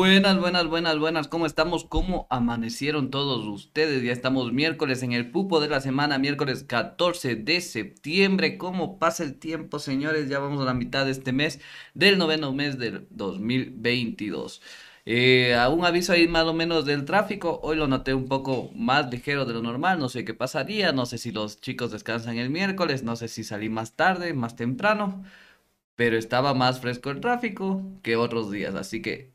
Buenas, buenas, buenas, buenas. ¿Cómo estamos? ¿Cómo amanecieron todos ustedes? Ya estamos miércoles en el pupo de la semana, miércoles 14 de septiembre. ¿Cómo pasa el tiempo, señores? Ya vamos a la mitad de este mes, del noveno mes del 2022. Eh, un aviso ahí más o menos del tráfico. Hoy lo noté un poco más ligero de lo normal. No sé qué pasaría. No sé si los chicos descansan el miércoles. No sé si salí más tarde, más temprano. Pero estaba más fresco el tráfico que otros días. Así que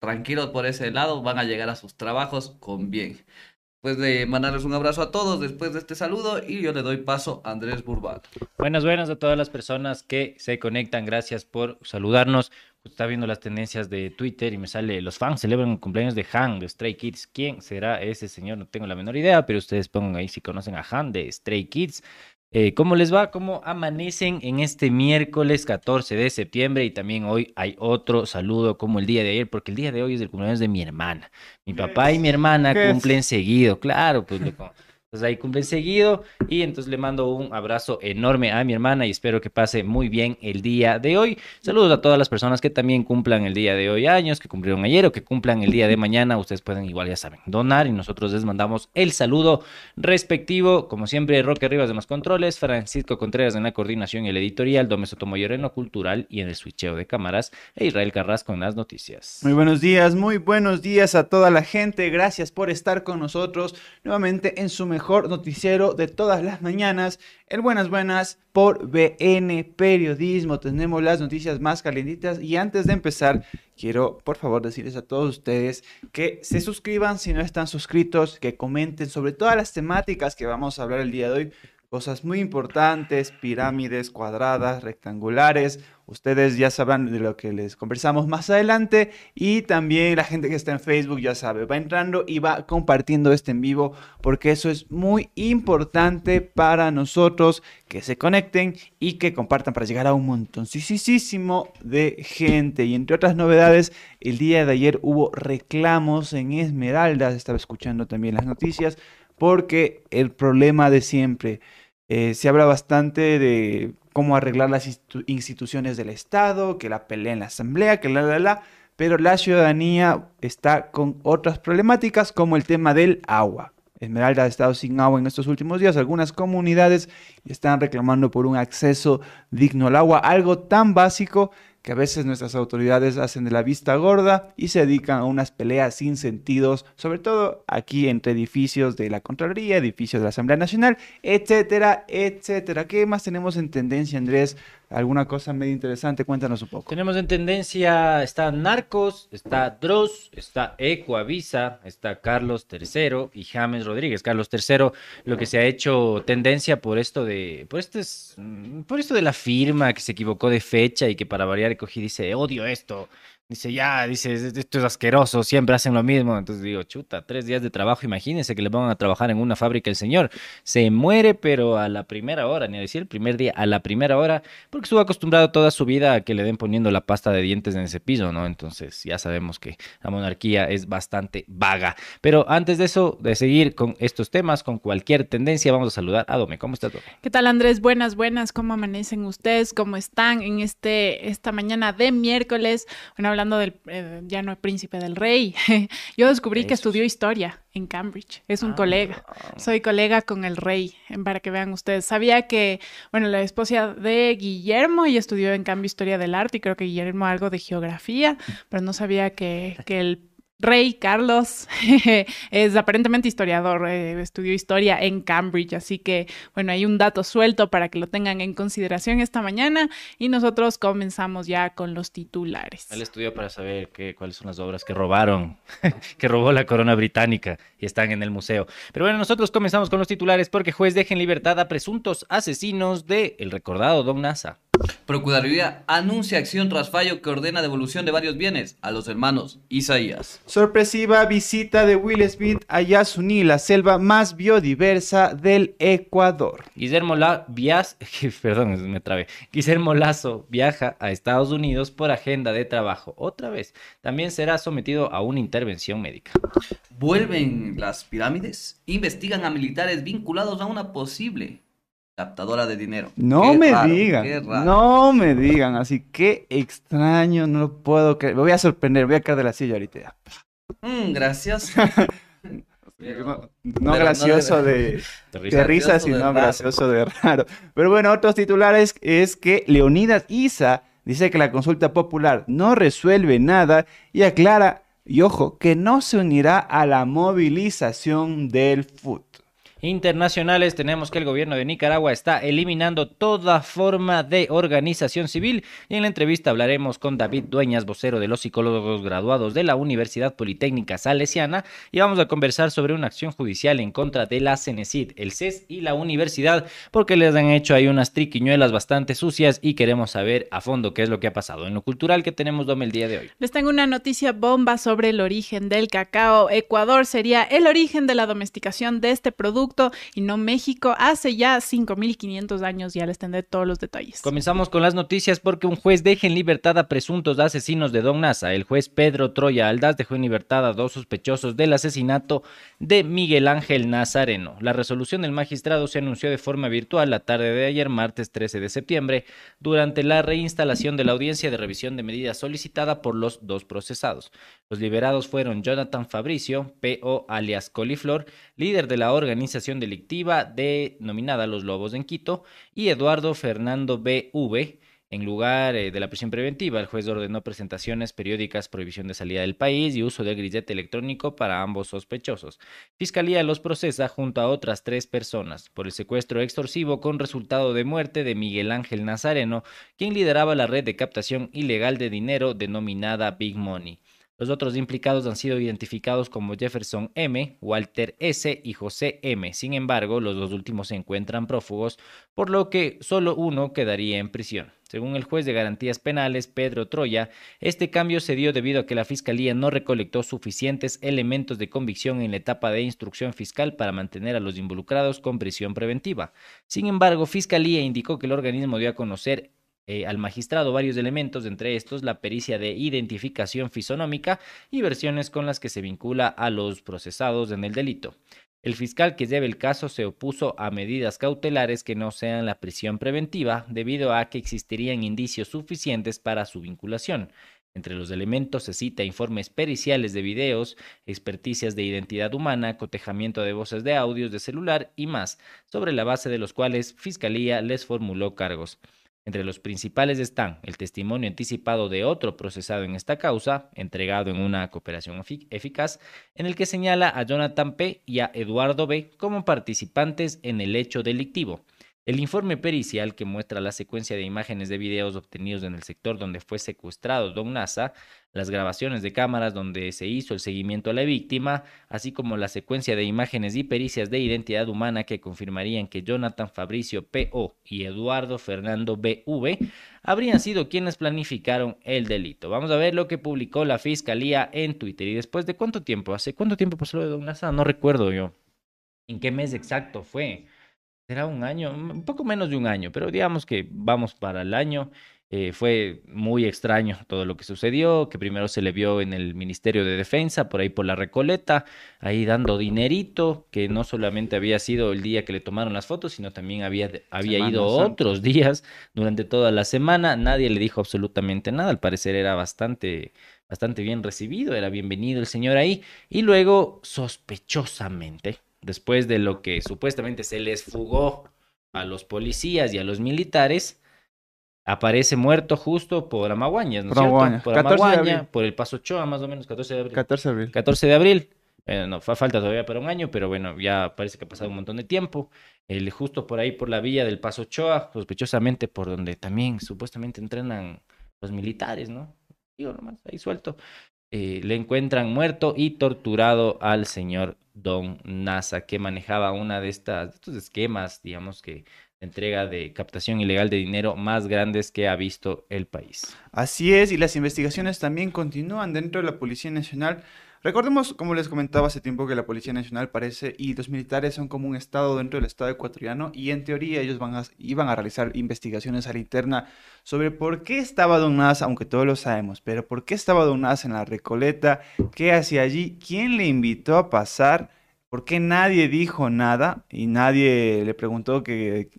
tranquilos por ese lado, van a llegar a sus trabajos con bien. Pues de mandarles un abrazo a todos después de este saludo y yo le doy paso a Andrés Burbal. Buenas, buenas a todas las personas que se conectan. Gracias por saludarnos. Está viendo las tendencias de Twitter y me sale, los fans celebran el cumpleaños de Han de Stray Kids. ¿Quién será ese señor? No tengo la menor idea, pero ustedes pongan ahí si conocen a Han de Stray Kids. Eh, ¿Cómo les va? ¿Cómo amanecen en este miércoles 14 de septiembre? Y también hoy hay otro saludo como el día de ayer, porque el día de hoy es el cumpleaños de mi hermana. Mi papá y mi hermana cumplen seguido, claro, pues Entonces ahí cumplen seguido y entonces le mando un abrazo enorme a mi hermana y espero que pase muy bien el día de hoy. Saludos a todas las personas que también cumplan el día de hoy años, que cumplieron ayer o que cumplan el día de mañana. Ustedes pueden igual, ya saben, donar y nosotros les mandamos el saludo respectivo. Como siempre, Roque Rivas de los controles, Francisco Contreras en la coordinación y el editorial, Dome Sotomayor en lo cultural y en el switcheo de cámaras e Israel Carrasco en las noticias. Muy buenos días, muy buenos días a toda la gente. Gracias por estar con nosotros nuevamente en su mejor mejor noticiero de todas las mañanas, el Buenas Buenas por BN Periodismo. Tenemos las noticias más calentitas y antes de empezar, quiero por favor decirles a todos ustedes que se suscriban si no están suscritos, que comenten sobre todas las temáticas que vamos a hablar el día de hoy. Cosas muy importantes, pirámides cuadradas, rectangulares, Ustedes ya sabrán de lo que les conversamos más adelante y también la gente que está en Facebook ya sabe, va entrando y va compartiendo este en vivo porque eso es muy importante para nosotros que se conecten y que compartan para llegar a un montoncísimo de gente. Y entre otras novedades, el día de ayer hubo reclamos en Esmeraldas, estaba escuchando también las noticias, porque el problema de siempre, eh, se habla bastante de cómo arreglar las instituciones del Estado, que la pelea en la Asamblea, que la, la, la, pero la ciudadanía está con otras problemáticas como el tema del agua. Esmeralda ha estado sin agua en estos últimos días. Algunas comunidades están reclamando por un acceso digno al agua, algo tan básico que a veces nuestras autoridades hacen de la vista gorda y se dedican a unas peleas sin sentidos, sobre todo aquí entre edificios de la Contraloría, edificios de la Asamblea Nacional, etcétera, etcétera. ¿Qué más tenemos en tendencia, Andrés? Alguna cosa medio interesante, cuéntanos un poco. Tenemos en tendencia, está Narcos, está Dross, está Ecoavisa, está Carlos III y James Rodríguez. Carlos III, lo que se ha hecho tendencia por esto de, por esto es, por esto de la firma que se equivocó de fecha y que para variar cogí dice, odio esto, Dice, ya, dice, esto es asqueroso, siempre hacen lo mismo. Entonces digo, chuta, tres días de trabajo, imagínense que le van a trabajar en una fábrica el señor. Se muere, pero a la primera hora, ni a decir el primer día, a la primera hora, porque estuvo acostumbrado toda su vida a que le den poniendo la pasta de dientes en ese piso, ¿no? Entonces ya sabemos que la monarquía es bastante vaga. Pero antes de eso, de seguir con estos temas, con cualquier tendencia, vamos a saludar a Dome. ¿Cómo estás, Dome? ¿Qué tal, Andrés? Buenas, buenas. ¿Cómo amanecen ustedes? ¿Cómo están en este, esta mañana de miércoles? Bueno, hablando del eh, ya no príncipe del rey, yo descubrí que estudió historia en Cambridge. Es un ah. colega. Soy colega con el rey, para que vean ustedes. Sabía que, bueno, la esposa de Guillermo y estudió en cambio historia del arte y creo que Guillermo algo de geografía, pero no sabía que, que el Rey Carlos es aparentemente historiador, eh, estudió historia en Cambridge, así que bueno, hay un dato suelto para que lo tengan en consideración esta mañana y nosotros comenzamos ya con los titulares. Él estudió para saber qué, cuáles son las obras que robaron, que robó la corona británica y están en el museo. Pero bueno, nosotros comenzamos con los titulares porque juez deja en libertad a presuntos asesinos de el recordado Don Nasa. Procuraduría anuncia acción tras fallo que ordena devolución de varios bienes a los hermanos Isaías. Sorpresiva visita de Will Smith a Yasuní, la selva más biodiversa del Ecuador. Guillermo, La Perdón, me trabé. Guillermo Lazo viaja a Estados Unidos por agenda de trabajo. Otra vez, también será sometido a una intervención médica. Vuelven las pirámides, investigan a militares vinculados a una posible Captadora de dinero. No Qué me raro, digan, qué raro. no me digan, así que extraño, no lo puedo creer. Me voy a sorprender, voy a caer de la silla ahorita. Mm, gracias. No, no no gracioso de- de, Te de risa. risa, gracioso de sino raro. gracioso de raro. Pero bueno, otros titulares es que Leonidas Isa dice que la consulta popular no resuelve nada y aclara, y ojo, que no se unirá a la movilización del FUT. Internacionales, tenemos que el gobierno de Nicaragua está eliminando toda forma de organización civil y en la entrevista hablaremos con David Dueñas, vocero de los psicólogos graduados de la Universidad Politécnica Salesiana y vamos a conversar sobre una acción judicial en contra de la CENESID, el CES y la universidad porque les han hecho ahí unas triquiñuelas bastante sucias y queremos saber a fondo qué es lo que ha pasado. En lo cultural que tenemos el día de hoy. Les tengo una noticia bomba sobre el origen del cacao. Ecuador sería el origen de la domesticación de este producto y no México hace ya 5.500 años. Ya les tendré todos los detalles. Comenzamos con las noticias porque un juez deja en libertad a presuntos asesinos de Don Nasa. El juez Pedro Troya Aldaz dejó en libertad a dos sospechosos del asesinato de Miguel Ángel Nazareno. La resolución del magistrado se anunció de forma virtual la tarde de ayer, martes 13 de septiembre, durante la reinstalación de la audiencia de revisión de medidas solicitada por los dos procesados. Los liberados fueron Jonathan Fabricio, PO alias Coliflor, líder de la organización delictiva denominada Los Lobos en Quito, y Eduardo Fernando BV. En lugar eh, de la prisión preventiva, el juez ordenó presentaciones periódicas, prohibición de salida del país y uso del grillete electrónico para ambos sospechosos. Fiscalía los procesa junto a otras tres personas por el secuestro extorsivo con resultado de muerte de Miguel Ángel Nazareno, quien lideraba la red de captación ilegal de dinero denominada Big Money. Los otros implicados han sido identificados como Jefferson M., Walter S. y José M. Sin embargo, los dos últimos se encuentran prófugos, por lo que solo uno quedaría en prisión. Según el juez de garantías penales, Pedro Troya, este cambio se dio debido a que la Fiscalía no recolectó suficientes elementos de convicción en la etapa de instrucción fiscal para mantener a los involucrados con prisión preventiva. Sin embargo, Fiscalía indicó que el organismo dio a conocer eh, al magistrado varios elementos, entre estos la pericia de identificación fisonómica y versiones con las que se vincula a los procesados en el delito. El fiscal que lleva el caso se opuso a medidas cautelares que no sean la prisión preventiva debido a que existirían indicios suficientes para su vinculación. Entre los elementos se cita informes periciales de videos, experticias de identidad humana, cotejamiento de voces de audios de celular y más, sobre la base de los cuales Fiscalía les formuló cargos. Entre los principales están el testimonio anticipado de otro procesado en esta causa, entregado en una cooperación efic eficaz, en el que señala a Jonathan P. y a Eduardo B. como participantes en el hecho delictivo. El informe pericial que muestra la secuencia de imágenes de videos obtenidos en el sector donde fue secuestrado Don Nasa, las grabaciones de cámaras donde se hizo el seguimiento a la víctima, así como la secuencia de imágenes y pericias de identidad humana que confirmarían que Jonathan Fabricio P.O. y Eduardo Fernando B.V. habrían sido quienes planificaron el delito. Vamos a ver lo que publicó la fiscalía en Twitter. ¿Y después de cuánto tiempo? ¿Hace cuánto tiempo pasó lo de Don Nasa? No recuerdo yo. ¿En qué mes exacto fue? Será un año, un poco menos de un año, pero digamos que vamos para el año. Eh, fue muy extraño todo lo que sucedió, que primero se le vio en el Ministerio de Defensa, por ahí por la Recoleta, ahí dando dinerito, que no solamente había sido el día que le tomaron las fotos, sino también había, había Semana ido Santa. otros días durante toda la semana. Nadie le dijo absolutamente nada, al parecer era bastante, bastante bien recibido, era bienvenido el señor ahí. Y luego, sospechosamente, después de lo que supuestamente se les fugó a los policías y a los militares, aparece muerto justo por Amaguañas, ¿no es cierto? Por 14 de Amaguaña, por el Paso Ochoa, más o menos, 14 de abril. 14 de abril. 14 de abril. Eh, no, fa- falta todavía para un año, pero bueno, ya parece que ha pasado un montón de tiempo. El, justo por ahí, por la villa del Paso Ochoa, sospechosamente por donde también supuestamente entrenan los militares, ¿no? Digo nomás, ahí suelto. Eh, le encuentran muerto y torturado al señor Don Nasa, que manejaba una de estas estos esquemas, digamos que entrega de captación ilegal de dinero más grandes que ha visto el país. Así es, y las investigaciones también continúan dentro de la Policía Nacional. Recordemos, como les comentaba hace tiempo, que la Policía Nacional parece y los militares son como un estado dentro del estado ecuatoriano y en teoría ellos van iban a realizar investigaciones a la interna sobre por qué estaba Don Nasa, aunque todos lo sabemos, pero por qué estaba Don Nasa en la Recoleta, qué hacía allí, quién le invitó a pasar ¿Por qué nadie dijo nada y nadie le preguntó que,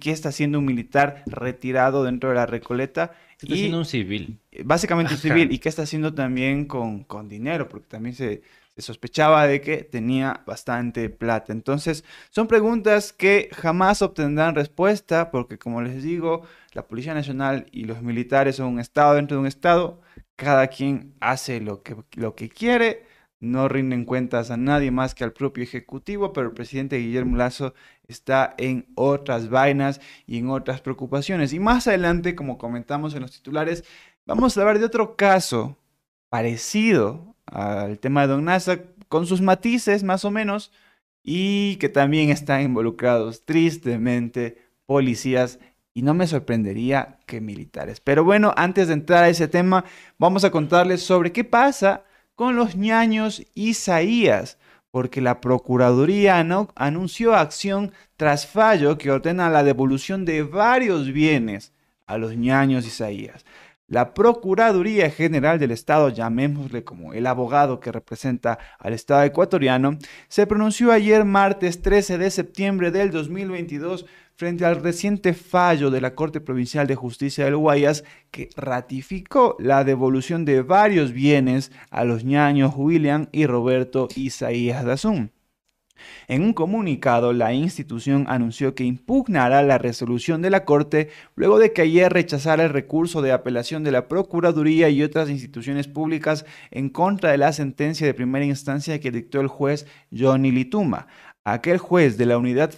qué está haciendo un militar retirado dentro de la Recoleta? Está haciendo un civil. Básicamente un civil. ¿Y qué está haciendo también con, con dinero? Porque también se, se sospechaba de que tenía bastante plata. Entonces, son preguntas que jamás obtendrán respuesta porque, como les digo, la Policía Nacional y los militares son un Estado dentro de un Estado. Cada quien hace lo que, lo que quiere no rinden cuentas a nadie más que al propio Ejecutivo, pero el presidente Guillermo Lazo está en otras vainas y en otras preocupaciones. Y más adelante, como comentamos en los titulares, vamos a hablar de otro caso parecido al tema de Don Nasa, con sus matices más o menos, y que también están involucrados tristemente policías y no me sorprendería que militares. Pero bueno, antes de entrar a ese tema, vamos a contarles sobre qué pasa con los ñaños Isaías, porque la Procuraduría anunció acción tras fallo que ordena la devolución de varios bienes a los ñaños Isaías. La Procuraduría General del Estado, llamémosle como el abogado que representa al Estado ecuatoriano, se pronunció ayer martes 13 de septiembre del 2022 frente al reciente fallo de la Corte Provincial de Justicia del Guayas que ratificó la devolución de varios bienes a los ñaños William y Roberto Isaías Dazún. En un comunicado, la institución anunció que impugnará la resolución de la Corte luego de que ayer rechazara el recurso de apelación de la Procuraduría y otras instituciones públicas en contra de la sentencia de primera instancia que dictó el juez Johnny Lituma. Aquel juez de la Unidad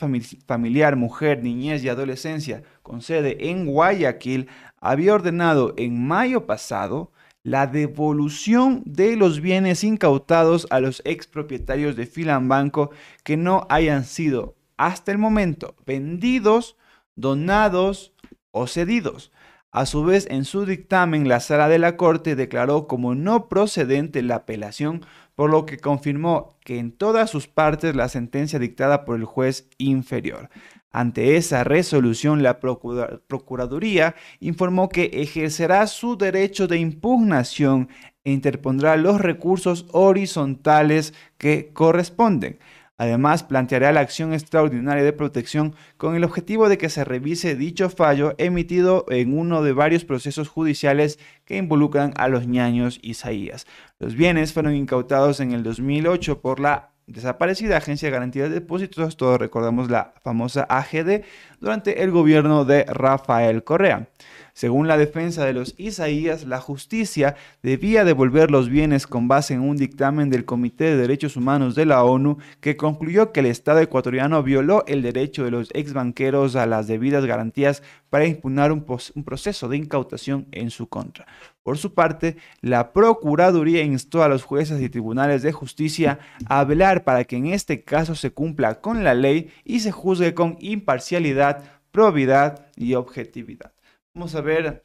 Familiar, Mujer, Niñez y Adolescencia con sede en Guayaquil había ordenado en mayo pasado la devolución de los bienes incautados a los expropietarios de Filambanco que no hayan sido hasta el momento vendidos, donados o cedidos. A su vez, en su dictamen, la sala de la Corte declaró como no procedente la apelación por lo que confirmó que en todas sus partes la sentencia dictada por el juez inferior. Ante esa resolución, la Procuraduría informó que ejercerá su derecho de impugnación e interpondrá los recursos horizontales que corresponden. Además, planteará la acción extraordinaria de protección con el objetivo de que se revise dicho fallo emitido en uno de varios procesos judiciales que involucran a los ñaños Isaías. Los bienes fueron incautados en el 2008 por la desaparecida Agencia de Garantía de Depósitos, todos recordamos la famosa AGD, durante el gobierno de Rafael Correa. Según la defensa de los Isaías, la justicia debía devolver los bienes con base en un dictamen del Comité de Derechos Humanos de la ONU que concluyó que el Estado ecuatoriano violó el derecho de los ex banqueros a las debidas garantías para impugnar un, un proceso de incautación en su contra. Por su parte, la Procuraduría instó a los jueces y tribunales de justicia a velar para que en este caso se cumpla con la ley y se juzgue con imparcialidad, probidad y objetividad. Vamos a ver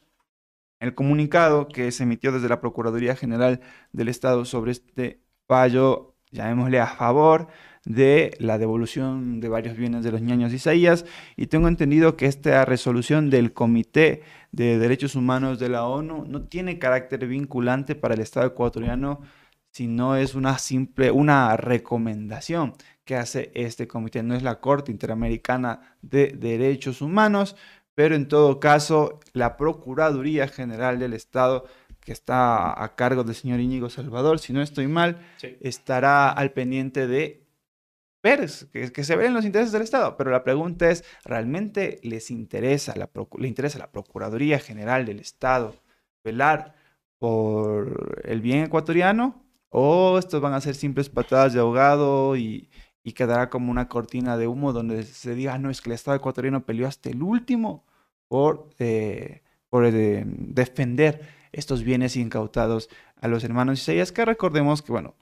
el comunicado que se emitió desde la Procuraduría General del Estado sobre este fallo, llamémosle a favor de la devolución de varios bienes de los ñaños Isaías. Y tengo entendido que esta resolución del Comité de Derechos Humanos de la ONU no tiene carácter vinculante para el Estado ecuatoriano, sino es una simple, una recomendación que hace este comité. No es la Corte Interamericana de Derechos Humanos, pero en todo caso, la Procuraduría General del Estado, que está a cargo del señor Íñigo Salvador, si no estoy mal, estará al pendiente de ver que, se ven los intereses del Estado. Pero la pregunta es, ¿realmente les interesa la, le interesa a la Procuraduría General del Estado velar por el bien ecuatoriano? ¿O estos van a ser simples patadas de ahogado y, y quedará como una cortina de humo donde se diga, ah, no, es que el Estado ecuatoriano peleó hasta el último por, eh, por eh, defender estos bienes incautados a los hermanos Isaías, que recordemos que, bueno,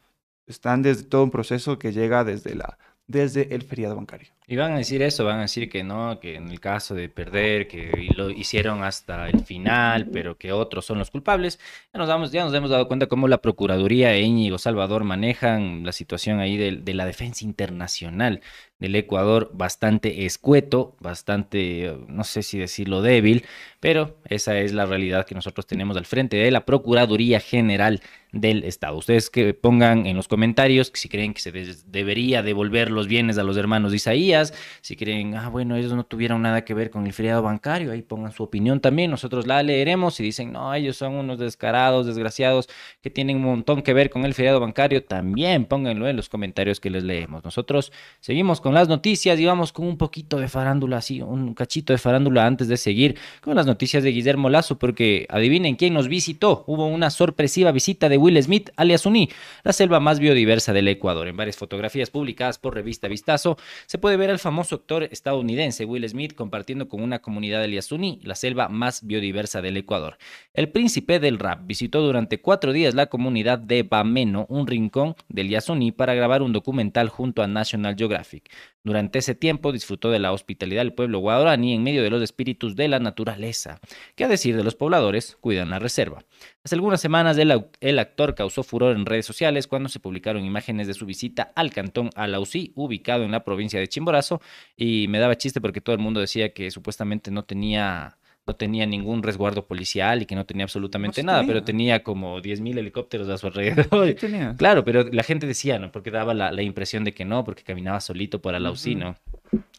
están desde todo un proceso que llega desde la desde el feriado bancario. Y van a decir eso, van a decir que no, que en el caso de perder, que lo hicieron hasta el final, pero que otros son los culpables. Ya nos, damos, ya nos hemos dado cuenta cómo la Procuraduría e Íñigo Salvador manejan la situación ahí de, de la defensa internacional. Del Ecuador bastante escueto, bastante, no sé si decirlo débil, pero esa es la realidad que nosotros tenemos al frente de la Procuraduría General del Estado. Ustedes que pongan en los comentarios si creen que se debería devolver los bienes a los hermanos de Isaías, si creen, ah, bueno, ellos no tuvieron nada que ver con el feriado bancario, ahí pongan su opinión también, nosotros la leeremos y dicen, no, ellos son unos descarados, desgraciados, que tienen un montón que ver con el feriado bancario, también pónganlo en los comentarios que les leemos. Nosotros seguimos con las noticias y vamos con un poquito de farándula, así, un cachito de farándula antes de seguir con las noticias de Guillermo Lazo, porque adivinen quién nos visitó, hubo una sorpresiva visita de Will Smith, alias Uni, la selva más biodiversa del Ecuador. En varias fotografías publicadas por revista Vistazo, se puede ver al famoso actor estadounidense Will Smith compartiendo con una comunidad de Uni la selva más biodiversa del Ecuador. El príncipe del rap visitó durante cuatro días la comunidad de Bameno, un rincón del Yasuní, para grabar un documental junto a National Geographic. Durante ese tiempo disfrutó de la hospitalidad del pueblo guadalani en medio de los espíritus de la naturaleza, que a decir de los pobladores cuidan la reserva. Hace algunas semanas el, actor causó furor en redes sociales cuando se publicaron imágenes de su visita al cantón Alausí, ubicado en la provincia de Chimborazo, y me daba chiste porque todo el mundo decía que supuestamente no tenía no tenía ningún resguardo policial y que no tenía absolutamente nada, pero tenía como 10.000 helicópteros a su alrededor. Claro, pero la gente decía, ¿no? Porque daba la, impresión de que no, porque caminaba solito por Alausí, ¿no?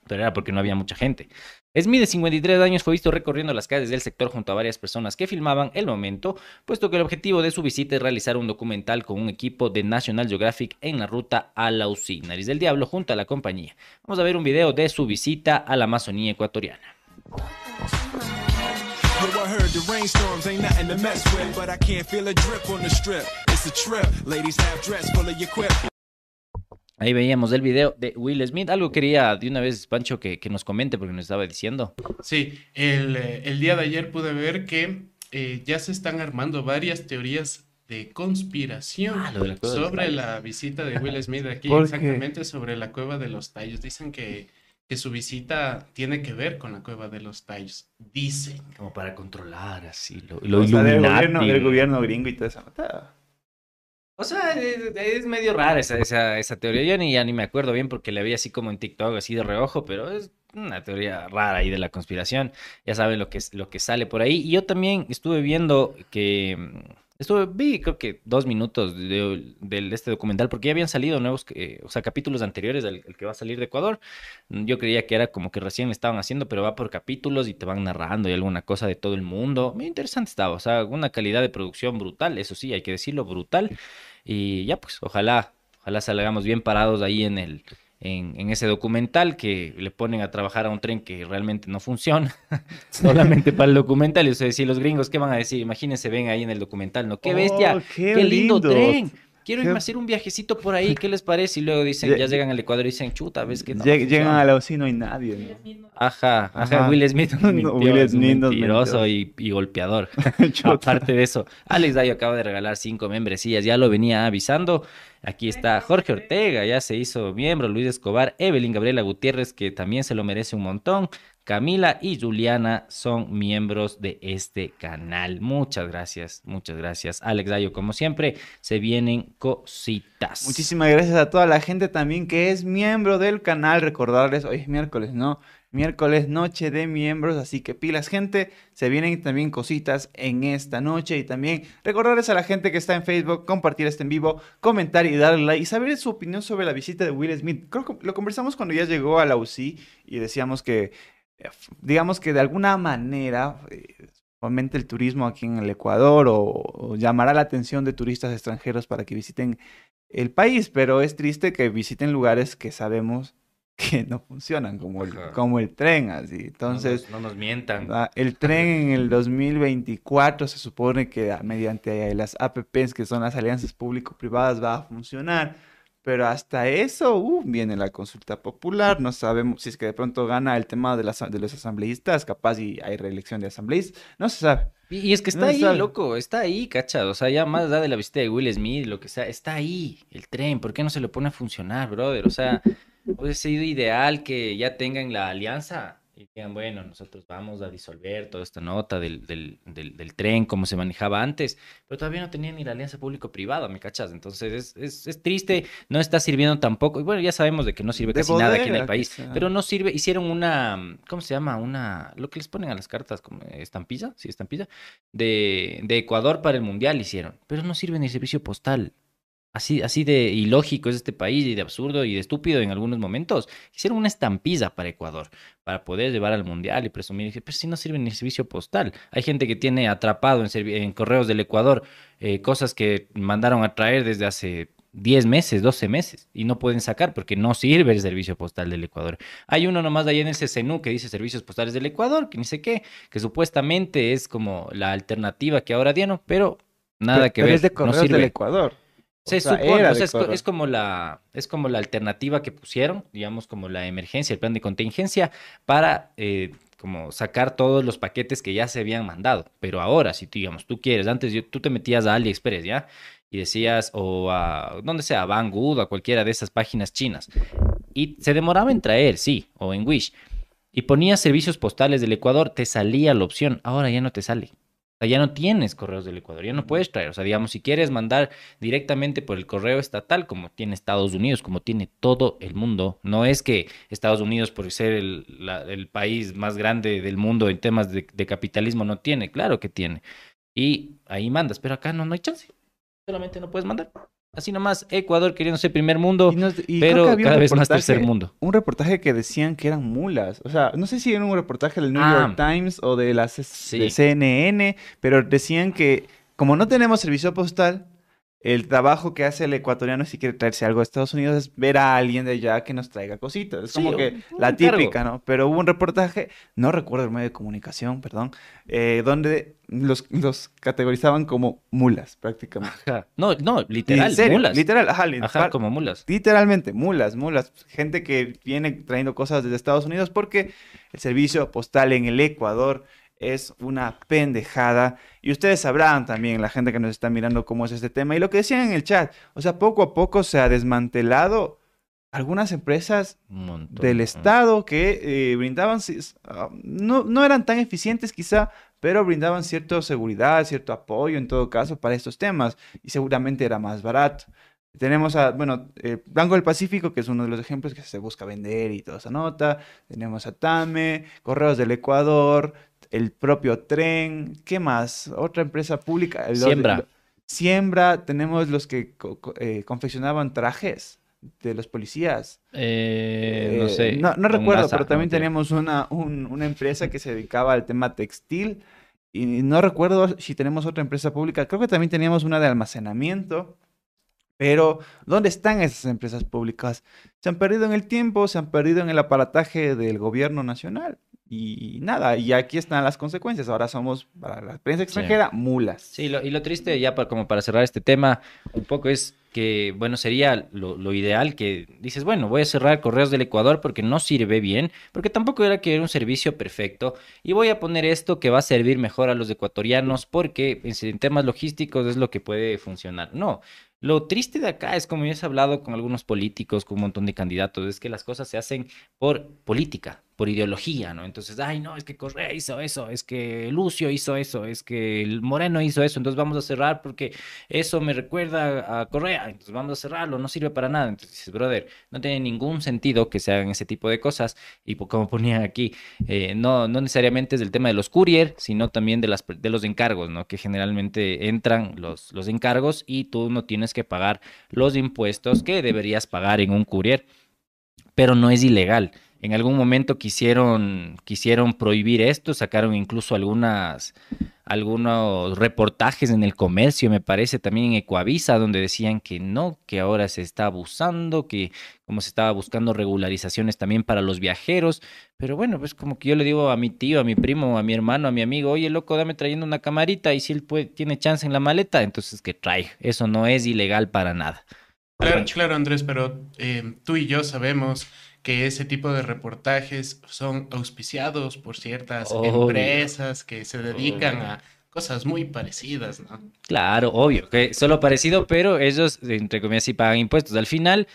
Pero era porque no había mucha gente. Smith, de 53 años, fue visto recorriendo las calles del sector junto a varias personas que filmaban el momento, puesto que el objetivo de su visita es realizar un documental con un equipo de National Geographic en la ruta a Alausí, Nariz del Diablo, junto a la compañía. Vamos a ver un video de su visita a la Amazonía ecuatoriana. Ahí veíamos el video de Will Smith. Algo quería de una vez, Pancho, que, nos comente porque nos estaba diciendo. Sí, el, eh, el día de ayer pude ver que eh, ya se están armando varias teorías de conspiración ah, sobre la visita de Will Smith aquí, exactamente sobre la cueva de los tallos. Dicen que que su visita tiene que ver con la cueva de los tallos. Dicen. Como para controlar así lo, lo o del, gobierno, del gobierno gringo y toda esa O sea, es, medio rara esa, esa, esa, teoría. Yo ni, ya ni me acuerdo bien porque la vi así como en TikTok, así de reojo, pero es una teoría rara ahí de la conspiración. Ya saben lo que, lo que sale por ahí. Y yo también estuve viendo que Estuve, vi creo que dos minutos de, este documental porque ya habían salido nuevos, eh, o sea, capítulos anteriores del que va a salir de Ecuador. Yo creía que era como que recién estaban haciendo, pero va por capítulos y te van narrando y alguna cosa de todo el mundo. Muy interesante estaba, o sea, una calidad de producción brutal, eso sí, hay que decirlo, brutal. Y ya pues, ojalá, ojalá salgamos bien parados ahí en el, en, ese documental que le ponen a trabajar a un tren que realmente no funciona, solamente para el documental. Y o sea, si los gringos, ¿qué van a decir? Imagínense, ven ahí en el documental, ¿no? ¡Qué bestia! Oh, ¡Qué, lindo tren! Quiero irme a hacer un viajecito por ahí, ¿qué les parece? Y luego dicen, ya llegan al Ecuador y dicen, chuta, ves que no. llegan a la y no hay nadie. Ajá, ajá, Will Smith Will Smith mentiroso y, golpeador. Aparte de eso, Alex Dayo acaba de regalar cinco membresías, ya lo venía avisando. Aquí está Jorge Ortega, ya se hizo miembro, Luis Escobar, Evelyn Gabriela Gutiérrez, que también se lo merece un montón, Camila y Juliana son miembros de este canal. Muchas gracias, muchas gracias. Alex Dayo, como siempre, se vienen cositas. Muchísimas gracias a toda la gente también que es miembro del canal. Recordarles, hoy es miércoles, ¿no? Miércoles, noche de miembros, así que pilas gente, se vienen también cositas en esta noche y también recordarles a la gente que está en Facebook, compartir este en vivo, comentar y darle like y saber su opinión sobre la visita de Will Smith. Creo que lo conversamos cuando ya llegó a la UCI y decíamos que digamos que de alguna manera, eh, el turismo aquí en el Ecuador o, llamará la atención de turistas extranjeros para que visiten el país, pero es triste que visiten lugares que sabemos que no funcionan, como el, como el tren, así. Entonces, no nos, mientan. Ah, el tren en el 2024 se supone que ah, mediante las APPs, que son las alianzas público-privadas, va a funcionar pero hasta eso, uh, viene la consulta popular, no sabemos si es que de pronto gana el tema de, las, de los asambleístas, capaz y hay reelección de asambleístas, no se sabe. Y, es que está ahí, loco, está ahí, cacha, o sea, ya más allá de la visita de Will Smith, lo que sea, está ahí el tren, ¿por qué no se lo pone a funcionar, brother? O sea, hubiese sido ideal que ya tengan la alianza y digan, bueno, nosotros vamos a disolver toda esta nota del, del, del, tren, como se manejaba antes, pero todavía no tenían ni la alianza público-privada, ¿me cachas? Entonces es, es, es, triste, no está sirviendo tampoco, y bueno, ya sabemos de que no sirve casi nada aquí en el país, pero no sirve, hicieron una, ¿cómo se llama? Una, lo que les ponen a las cartas, como estampilla, sí, estampilla, de, de Ecuador para el Mundial hicieron, pero no sirve ni servicio postal. Así, así de ilógico es este país y de absurdo y de estúpido en algunos momentos. Hicieron una estampilla para Ecuador, para poder llevar al Mundial y presumir. Pero si no sirve ni servicio postal. Hay gente que tiene atrapado en, correos del Ecuador eh, cosas que mandaron a traer desde hace 10 meses, 12 meses y no pueden sacar porque no sirve el servicio postal del Ecuador. Hay uno nomás de ahí en el CCNU que dice servicios postales del Ecuador, que ni sé qué, que supuestamente es como la alternativa que ahora dieron, pero nada que ver. Es de correos del Ecuador. Se supone, es, como la, es como la alternativa que pusieron, digamos, como la emergencia, el plan de contingencia, para eh, como sacar todos los paquetes que ya se habían mandado. Pero ahora, si digamos, tú quieres, antes tú te metías a AliExpress, ¿ya? Y decías, o a, donde sea, a Banggood, a cualquiera de esas páginas chinas. Y se demoraba en traer, sí, o en Wish. Y ponías servicios postales del Ecuador, te salía la opción, ahora ya no te sale. O sea, ya no tienes correos del Ecuador, ya no puedes traer. O sea, digamos, si quieres mandar directamente por el correo estatal, como tiene Estados Unidos, como tiene todo el mundo, no es que Estados Unidos, por ser el, país más grande del mundo en temas de, de, capitalismo, no tiene, claro que tiene. Y ahí mandas, pero acá no, no hay chance. Solamente no puedes mandar. Así nomás, Ecuador queriendo ser primer mundo, pero cada vez más tercer mundo. Un reportaje que decían que eran mulas. O sea, no sé si era un reportaje del New York ah. Times o de la CNN, pero decían que como no tenemos servicio postal, el trabajo que hace el ecuatoriano si quiere traerse algo a Estados Unidos es ver a alguien de allá que nos traiga cositas. Es como que la típica, ¿no? Pero hubo un reportaje, no recuerdo el medio de comunicación, perdón, eh, donde los, los, categorizaban como mulas, prácticamente. No, no, literal, mulas. Literal, ajá, ajá, como mulas. Literalmente, mulas, mulas. Gente que viene trayendo cosas desde Estados Unidos porque el servicio postal en el Ecuador es una pendejada. Y ustedes sabrán también, la gente que nos está mirando, cómo es este tema. Y lo que decían en el chat, o sea, poco a poco se ha desmantelado algunas empresas del Estado que eh, brindaban, ah, no, no eran tan eficientes quizá, pero brindaban cierta seguridad, cierto apoyo en todo caso para estos temas. Y seguramente era más barato. Tenemos a, bueno, eh, Blanco del Pacífico, que es uno de los ejemplos que se busca vender y toda esa nota. Tenemos a Tame, Correos del Ecuador, el propio tren, ¿qué más? Otra empresa pública. Siembra. Siembra, tenemos los que eh, confeccionaban trajes de los policías. Eh, no sé. No, recuerdo, pero también teníamos una, una empresa que se dedicaba al tema textil. Y no recuerdo si tenemos otra empresa pública. Creo que también teníamos una de almacenamiento. Pero, ¿dónde están esas empresas públicas? Se han perdido en el tiempo, se han perdido en el aparataje del gobierno nacional. Y nada, y aquí están las consecuencias. Ahora somos, para la prensa extranjera, mulas. Sí, y lo triste, ya para, como para cerrar este tema, un poco es que, bueno, sería lo, ideal que dices, bueno, voy a cerrar Correos del Ecuador porque no sirve bien, porque tampoco era que era un servicio perfecto, y voy a poner esto que va a servir mejor a los ecuatorianos porque en temas logísticos es lo que puede funcionar. No, lo triste de acá es, como ya he hablado con algunos políticos, con un montón de candidatos, es que las cosas se hacen por política, por ideología, ¿no? Entonces, ay, no, es que Correa hizo eso, es que Lucio hizo eso, es que Moreno hizo eso, entonces vamos a cerrar porque eso me recuerda a Correa, entonces vamos a cerrarlo, no sirve para nada. Entonces dices, brother, no tiene ningún sentido que se hagan ese tipo de cosas y como ponían aquí, eh, no, no necesariamente es del tema de los courier, sino también de, las, de los encargos, ¿no? Que generalmente entran los, los encargos y tú no tienes que pagar los impuestos que deberías pagar en un courier, pero no es ilegal en algún momento quisieron, quisieron prohibir esto, sacaron incluso algunas, algunos reportajes en el comercio, me parece, también en Ecoavisa, donde decían que no, que ahora se está abusando, que como se estaba buscando regularizaciones también para los viajeros. Pero bueno, pues como que yo le digo a mi tío, a mi primo, a mi hermano, a mi amigo, oye, loco, dame trayendo una camarita y si él puede, tiene chance en la maleta, entonces que trae. Eso no es ilegal para nada. Claro, claro Andrés, pero eh, tú y yo sabemos que ese tipo de reportajes son auspiciados por ciertas empresas que se dedican a cosas muy parecidas, ¿no? Claro, obvio, que solo parecido, pero ellos, entre comillas, sí pagan impuestos. Al final,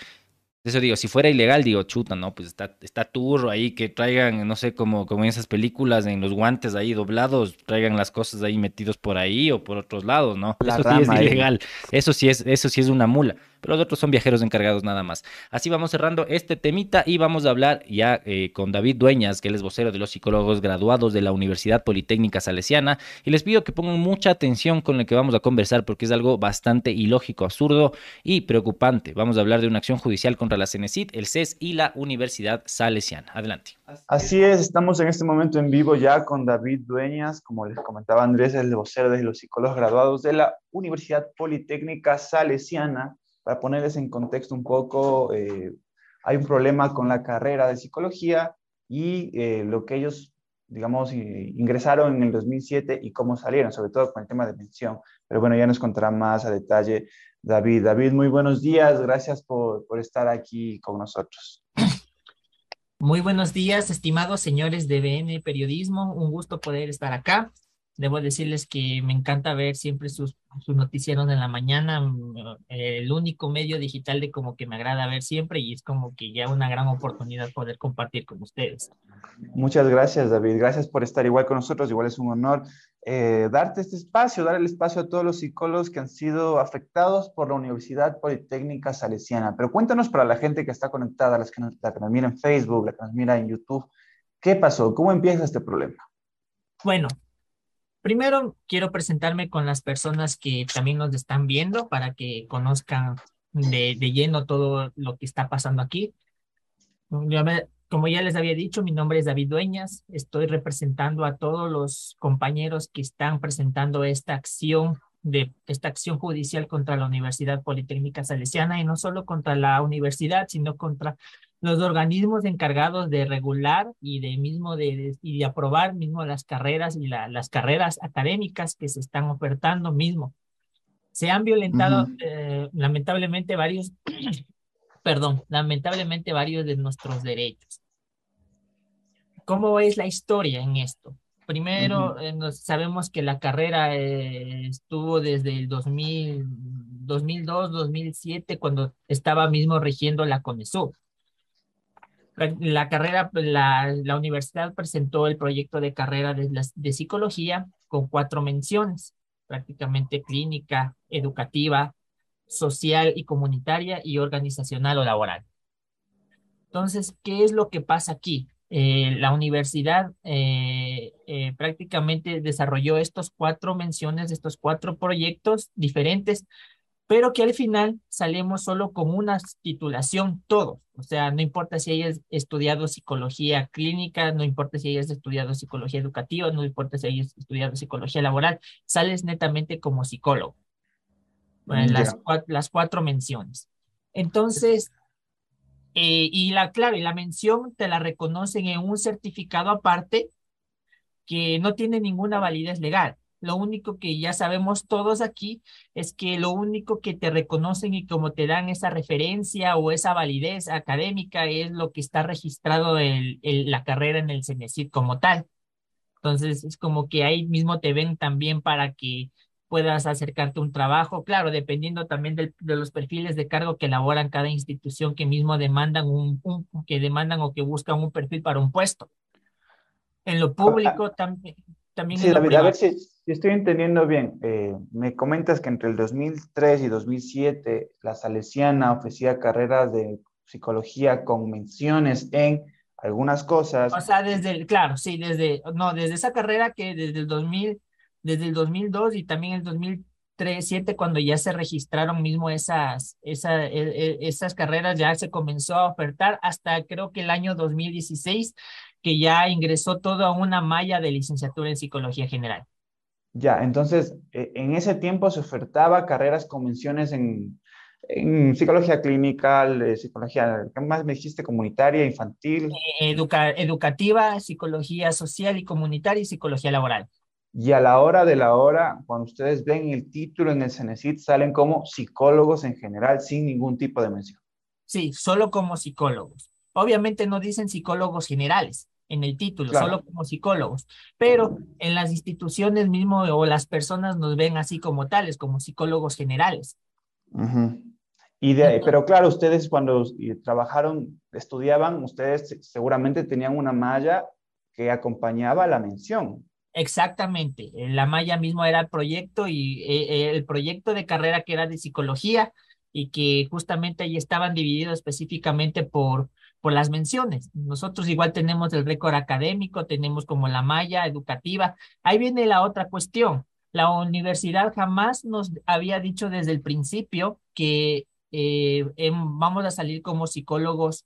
Eso digo, si fuera ilegal, digo, chuta, ¿no? Pues está, está turro ahí, que traigan, no sé, como, como en esas películas, en los guantes ahí doblados, traigan las cosas ahí metidos por ahí o por otros lados, ¿no? eso sí es ilegal. Eso sí es, eso sí es una mula pero los otros son viajeros encargados nada más. Así vamos cerrando este temita y vamos a hablar ya eh, con David Dueñas, que él es vocero de los psicólogos graduados de la Universidad Politécnica Salesiana, y les pido que pongan mucha atención con lo que vamos a conversar porque es algo bastante ilógico, absurdo y preocupante. Vamos a hablar de una acción judicial contra la CENESID, el CES y la Universidad Salesiana. Adelante. Así es, estamos en este momento en vivo ya con David Dueñas, como les comentaba Andrés, el vocero de los psicólogos graduados de la Universidad Politécnica Salesiana para ponerles en contexto un poco, eh, hay un problema con la carrera de psicología y eh, lo que ellos, digamos, ingresaron en el 2007 y cómo salieron, sobre todo con el tema de pensión. Pero bueno, ya nos contará más a detalle David. David, muy buenos días, gracias por, por estar aquí con nosotros. Muy buenos días, estimados señores de BN Periodismo, un gusto poder estar acá. Debo decirles que me encanta ver siempre sus, sus noticieros en la mañana, mm, el único medio digital de como que me agrada ver siempre y es como que ya una gran oportunidad poder compartir con ustedes. Muchas gracias, David. Gracias por estar igual con nosotros. Igual es un honor eh, darte este espacio, dar el espacio a todos los psicólogos que han sido afectados por la Universidad Politécnica Salesiana. Pero cuéntanos para la gente que está conectada, las que la que nos mira en Facebook, la que nos mira en YouTube, ¿qué pasó? ¿Cómo empieza este problema? Bueno, Primero, quiero presentarme con las personas que también nos están viendo para que conozcan de, lleno todo lo que está pasando aquí. Como ya les había dicho, mi nombre es David Dueñas. Estoy representando a todos los compañeros que están presentando esta acción de esta acción judicial contra la Universidad Politécnica Salesiana y no solo contra la universidad, sino contra los organismos encargados de regular y de mismo de, y de aprobar mismo las carreras y las carreras académicas que se están ofertando mismo. Se han violentado eh, lamentablemente varios, perdón, lamentablemente varios de nuestros derechos. ¿Cómo es la historia en esto? Primero, eh, sabemos que la carrera eh, estuvo desde el 2000, 2002, 2007, cuando estaba mismo rigiendo la CONESUB la carrera, la, la, universidad presentó el proyecto de carrera de, de psicología con cuatro menciones, prácticamente clínica, educativa, social y comunitaria y organizacional o laboral. Entonces, ¿qué es lo que pasa aquí? Eh, la universidad eh, eh, prácticamente desarrolló estos cuatro menciones, estos cuatro proyectos diferentes pero que al final salimos solo con una titulación todos. O sea, no importa si hayas estudiado psicología clínica, no importa si hayas estudiado psicología educativa, no importa si hayas estudiado psicología laboral, sales netamente como psicólogo. Bueno, las, las, cuatro menciones. Entonces, eh, y la clave, la mención te la reconocen en un certificado aparte que no tiene ninguna validez legal. Lo único que ya sabemos todos aquí es que lo único que te reconocen y como te dan esa referencia o esa validez académica es lo que está registrado en, la carrera en el CENESID como tal. Entonces es como que ahí mismo te ven también para que puedas acercarte a un trabajo, claro, dependiendo también de los perfiles de cargo que elaboran cada institución que mismo demandan un, que demandan o que buscan un perfil para un puesto. En lo público también también sí, David, a ver si, estoy entendiendo bien. Eh, me comentas que entre el 2003 y 2007 la Salesiana ofrecía carreras de psicología con menciones en algunas cosas. O sea, desde claro, sí, desde, no, desde esa carrera que desde el 2000, desde el 2002 y también el 2003, 2007, cuando ya se registraron mismo esas, esa, e, e, esas carreras, ya se comenzó a ofertar hasta creo que el año 2016 que ya ingresó todo a una malla de licenciatura en psicología general. Ya, entonces, e, en ese tiempo se ofertaba carreras convenciones en, en psicología clínica, psicología, ¿qué más me dijiste? Comunitaria, infantil. Eh, educativa, psicología social y comunitaria y psicología laboral. Y a la hora de la hora, cuando ustedes ven el título en el CENESID, salen como psicólogos en general, sin ningún tipo de mención. Sí, solo como psicólogos. Obviamente no dicen psicólogos generales, en el título, solo como psicólogos, pero en las instituciones mismo o las personas nos ven así como tales, como psicólogos generales. Y de, pero claro, ustedes cuando trabajaron, estudiaban, ustedes seguramente tenían una malla que acompañaba la mención. Exactamente, la malla mismo era el proyecto y eh, el proyecto de carrera que era de psicología y que justamente ahí estaban divididos específicamente por, por las menciones. Nosotros igual tenemos el récord académico, tenemos como la malla educativa. Ahí viene la otra cuestión. La universidad jamás nos había dicho desde el principio que eh, em, vamos a salir como psicólogos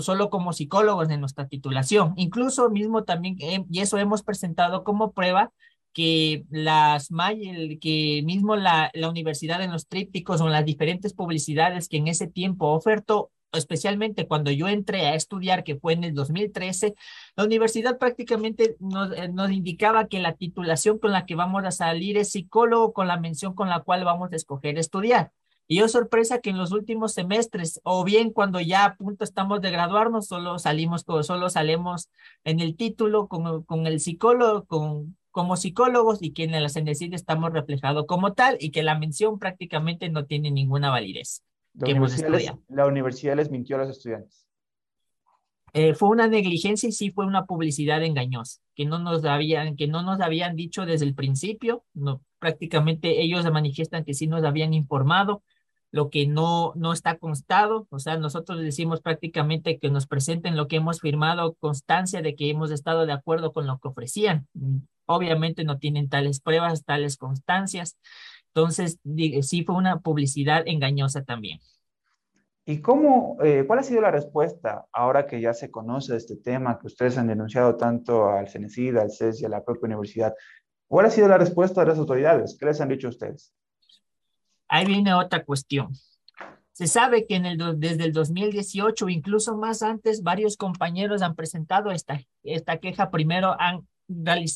solo como psicólogos en nuestra titulación. Incluso mismo también, em, y eso hemos presentado como prueba, que las que mismo la, la universidad en los trípticos o en las diferentes publicidades que en ese tiempo ofertó, especialmente cuando yo entré a estudiar, que fue en el 2013, la universidad prácticamente nos, eh, nos indicaba que la titulación con la que vamos a salir es psicólogo con la mención con la cual vamos a escoger estudiar. Y yo sorpresa que en los últimos semestres, o bien cuando ya a punto estamos de graduarnos, solo salimos, solo salimos en el título con, con el psicólogo, como psicólogos y que en la CNCID estamos reflejados como tal y que la mención prácticamente no tiene ninguna validez. La, universidad les, la universidad les mintió a los estudiantes. Eh, fue una negligencia y sí fue una publicidad engañosa, que no nos habían, que no nos habían dicho desde el principio, no, prácticamente ellos manifiestan que sí nos habían informado, lo que no, no está constado, o sea, nosotros decimos prácticamente que nos presenten lo que hemos firmado, constancia de que hemos estado de acuerdo con lo que ofrecían obviamente no tienen tales pruebas, tales constancias. Entonces, sí fue una publicidad engañosa también. ¿Y cómo, eh, cuál ha sido la respuesta ahora que ya se conoce este tema, que ustedes han denunciado tanto al CENESID, al CES y a la propia universidad? ¿Cuál ha sido la respuesta de las autoridades? ¿Qué les han dicho ustedes? Ahí viene otra cuestión. Se sabe que en el, desde el 2018, incluso más antes, varios compañeros han presentado esta, esta queja. Primero han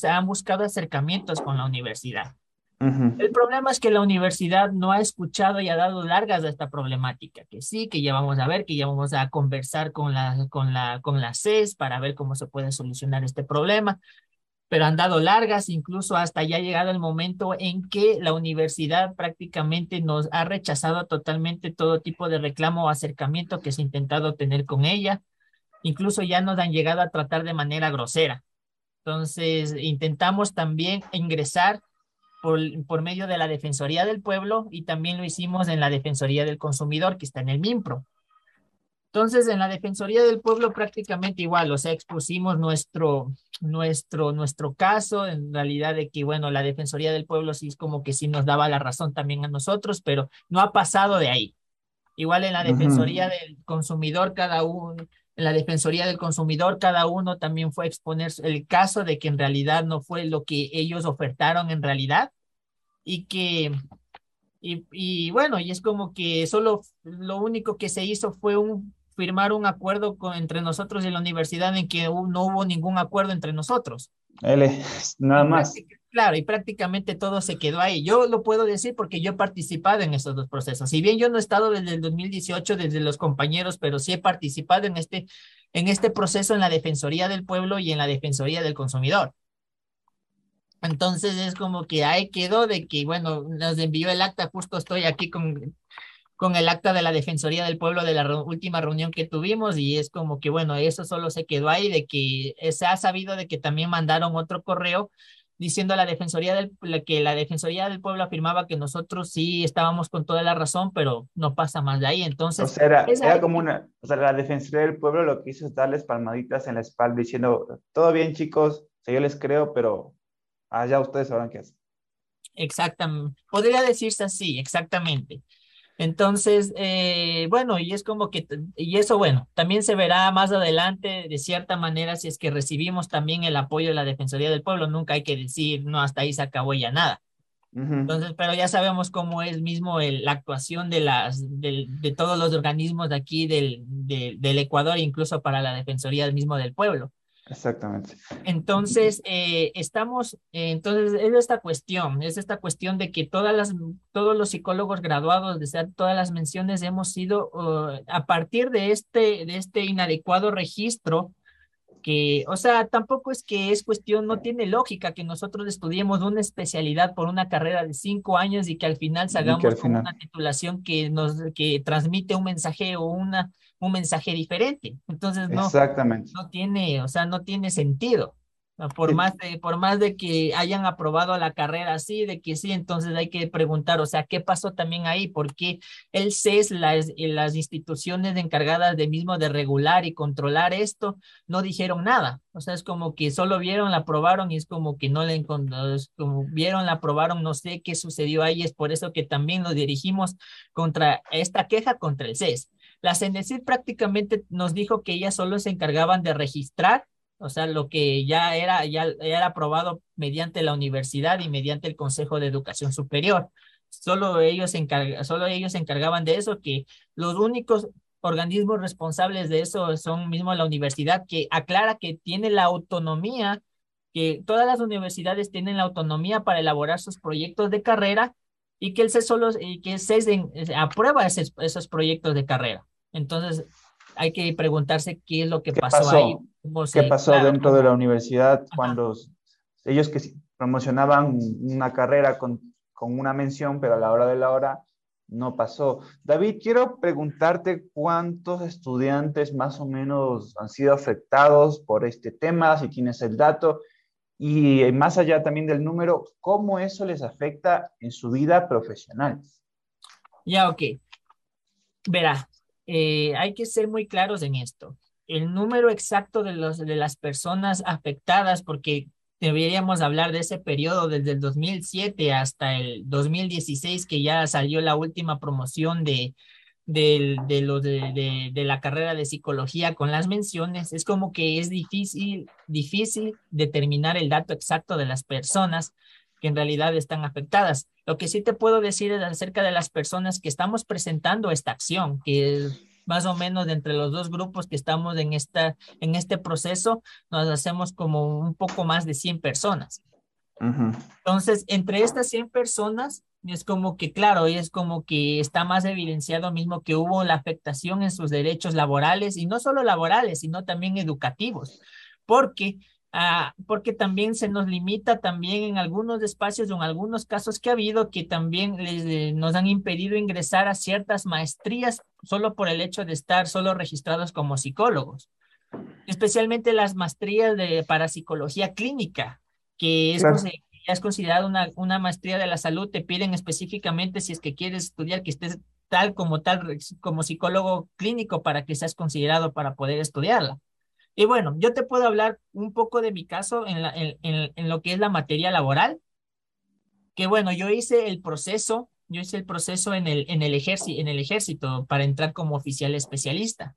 han buscado acercamientos con la universidad. El problema es que la universidad no ha escuchado y ha dado largas a esta problemática, que sí, que ya vamos a ver, que ya vamos a conversar con la, con la, con la CES para ver cómo se puede solucionar este problema, pero han dado largas, incluso hasta ya ha llegado el momento en que la universidad prácticamente nos ha rechazado totalmente todo tipo de reclamo o acercamiento que se ha intentado tener con ella. Incluso ya nos han llegado a tratar de manera grosera. Entonces, intentamos también ingresar por, por medio de la Defensoría del Pueblo y también lo hicimos en la Defensoría del Consumidor, que está en el MIMPRO. Entonces, en la Defensoría del Pueblo prácticamente igual, o sea, expusimos nuestro, nuestro, nuestro caso, en realidad de que, bueno, la Defensoría del Pueblo sí es como que sí nos daba la razón también a nosotros, pero no ha pasado de ahí. Igual en la Defensoría del Consumidor, cada uno, en la Defensoría del Consumidor, cada uno también fue a exponer el caso de que en realidad no fue lo que ellos ofertaron en realidad y que, y, y bueno, y es como que solo lo único que se hizo fue un, firmar un acuerdo con, entre nosotros y la universidad en que no hubo ningún acuerdo entre nosotros. L, nada más. Claro, y prácticamente todo se quedó ahí. Yo lo puedo decir porque yo he participado en esos dos procesos. Si bien yo no he estado desde el 2018, desde los compañeros, pero sí he participado en este, en este proceso en la Defensoría del Pueblo y en la Defensoría del Consumidor. Entonces es como que ahí quedó de que, bueno, nos envió el acta, justo estoy aquí con, con el acta de la Defensoría del Pueblo de la última reunión que tuvimos y es como que, bueno, eso solo se quedó ahí, de que se ha sabido de que también mandaron otro correo diciendo a la Defensoría del, que la Defensoría del Pueblo afirmaba que nosotros sí estábamos con toda la razón, pero no pasa más de ahí. Entonces, o sea, era, como una, o sea, la Defensoría del Pueblo lo que hizo es darles palmaditas en la espalda diciendo, todo bien chicos, yo les creo, pero allá ustedes sabrán qué hacer. Exactamente, podría decirse así, exactamente. Entonces, eh, bueno, y es como que, y eso, bueno, también se verá más adelante, de cierta manera, si es que recibimos también el apoyo de la Defensoría del Pueblo, nunca hay que decir, no, hasta ahí se acabó ya nada. Entonces, pero ya sabemos cómo es mismo el, la actuación de, las, de, de, todos los organismos de aquí del, del Ecuador, incluso para la Defensoría mismo del Pueblo. Exactamente. Entonces, eh, estamos, eh, entonces es esta cuestión, es esta cuestión de que todas las, todos los psicólogos graduados, de todas las menciones, hemos sido, uh, a partir de este, de este inadecuado registro, que, o sea, tampoco es que es cuestión, no tiene lógica que nosotros estudiemos una especialidad por una carrera de cinco años y que al final salgamos con una titulación que nos, que transmite un mensaje o una, un mensaje diferente. Entonces, no, Exactamente. no tiene, o sea, no tiene sentido. Por más, de, por más de que hayan aprobado la carrera así, de que sí, entonces hay que preguntar, o sea, ¿qué pasó también ahí? ¿Por qué el CES, las, las instituciones encargadas de mismo de regular y controlar esto, no dijeron nada? O sea, es como que solo vieron, la aprobaron y es como que no le como vieron, la aprobaron, no sé qué sucedió ahí, es por eso que también nos dirigimos contra esta queja contra el CES. La CNC prácticamente nos dijo que ellas solo se encargaban de registrar o sea, lo que ya era, ya era aprobado mediante la universidad y mediante el Consejo de Educación Superior. Solo ellos, se solo ellos se encargaban de eso, que los únicos organismos responsables de eso son mismo la universidad, que aclara que tiene la autonomía, que todas las universidades tienen la autonomía para elaborar sus proyectos de carrera y que el CES solo, y que el CES aprueba esos proyectos de carrera. Entonces, hay que preguntarse qué es lo que pasó, ahí. ¿Qué pasó dentro de la universidad cuando ellos que promocionaban una carrera con, con una mención, pero a la hora de la hora no pasó. David, quiero preguntarte cuántos estudiantes más o menos han sido afectados por este tema, si tienes el dato, y más allá también del número, cómo eso les afecta en su vida profesional. Ya, ok. Verá, eh, hay que ser muy claros en esto. El número exacto de, los, de las personas afectadas, porque deberíamos hablar de ese periodo desde el 2007 hasta el 2016, que ya salió la última promoción de, de, de, lo de, de, la carrera de psicología con las menciones, es como que es difícil, difícil determinar el dato exacto de las personas que en realidad están afectadas. Lo que sí te puedo decir es acerca de las personas que estamos presentando esta acción, que más o menos entre los dos grupos que estamos en, esta, en este proceso, nos hacemos como un poco más de 100 personas. Entonces, entre estas 100 personas, es como que, claro, es como que está más evidenciado mismo que hubo la afectación en sus derechos laborales y no solo laborales, sino también educativos, porque Ah, porque también se nos limita también en algunos espacios o en algunos casos que ha habido que también les, nos han impedido ingresar a ciertas maestrías solo por el hecho de estar solo registrados como psicólogos, especialmente las maestrías de parapsicología clínica, que es, es considerada una, una maestría de la salud, te piden específicamente si es que quieres estudiar que estés tal como tal como psicólogo clínico para que seas considerado para poder estudiarla. Y bueno, yo te puedo hablar un poco de mi caso en, la, en, en, lo que es la materia laboral, que bueno, yo hice el proceso, yo hice el proceso en el, en el, ejército, en el ejército para entrar como oficial especialista.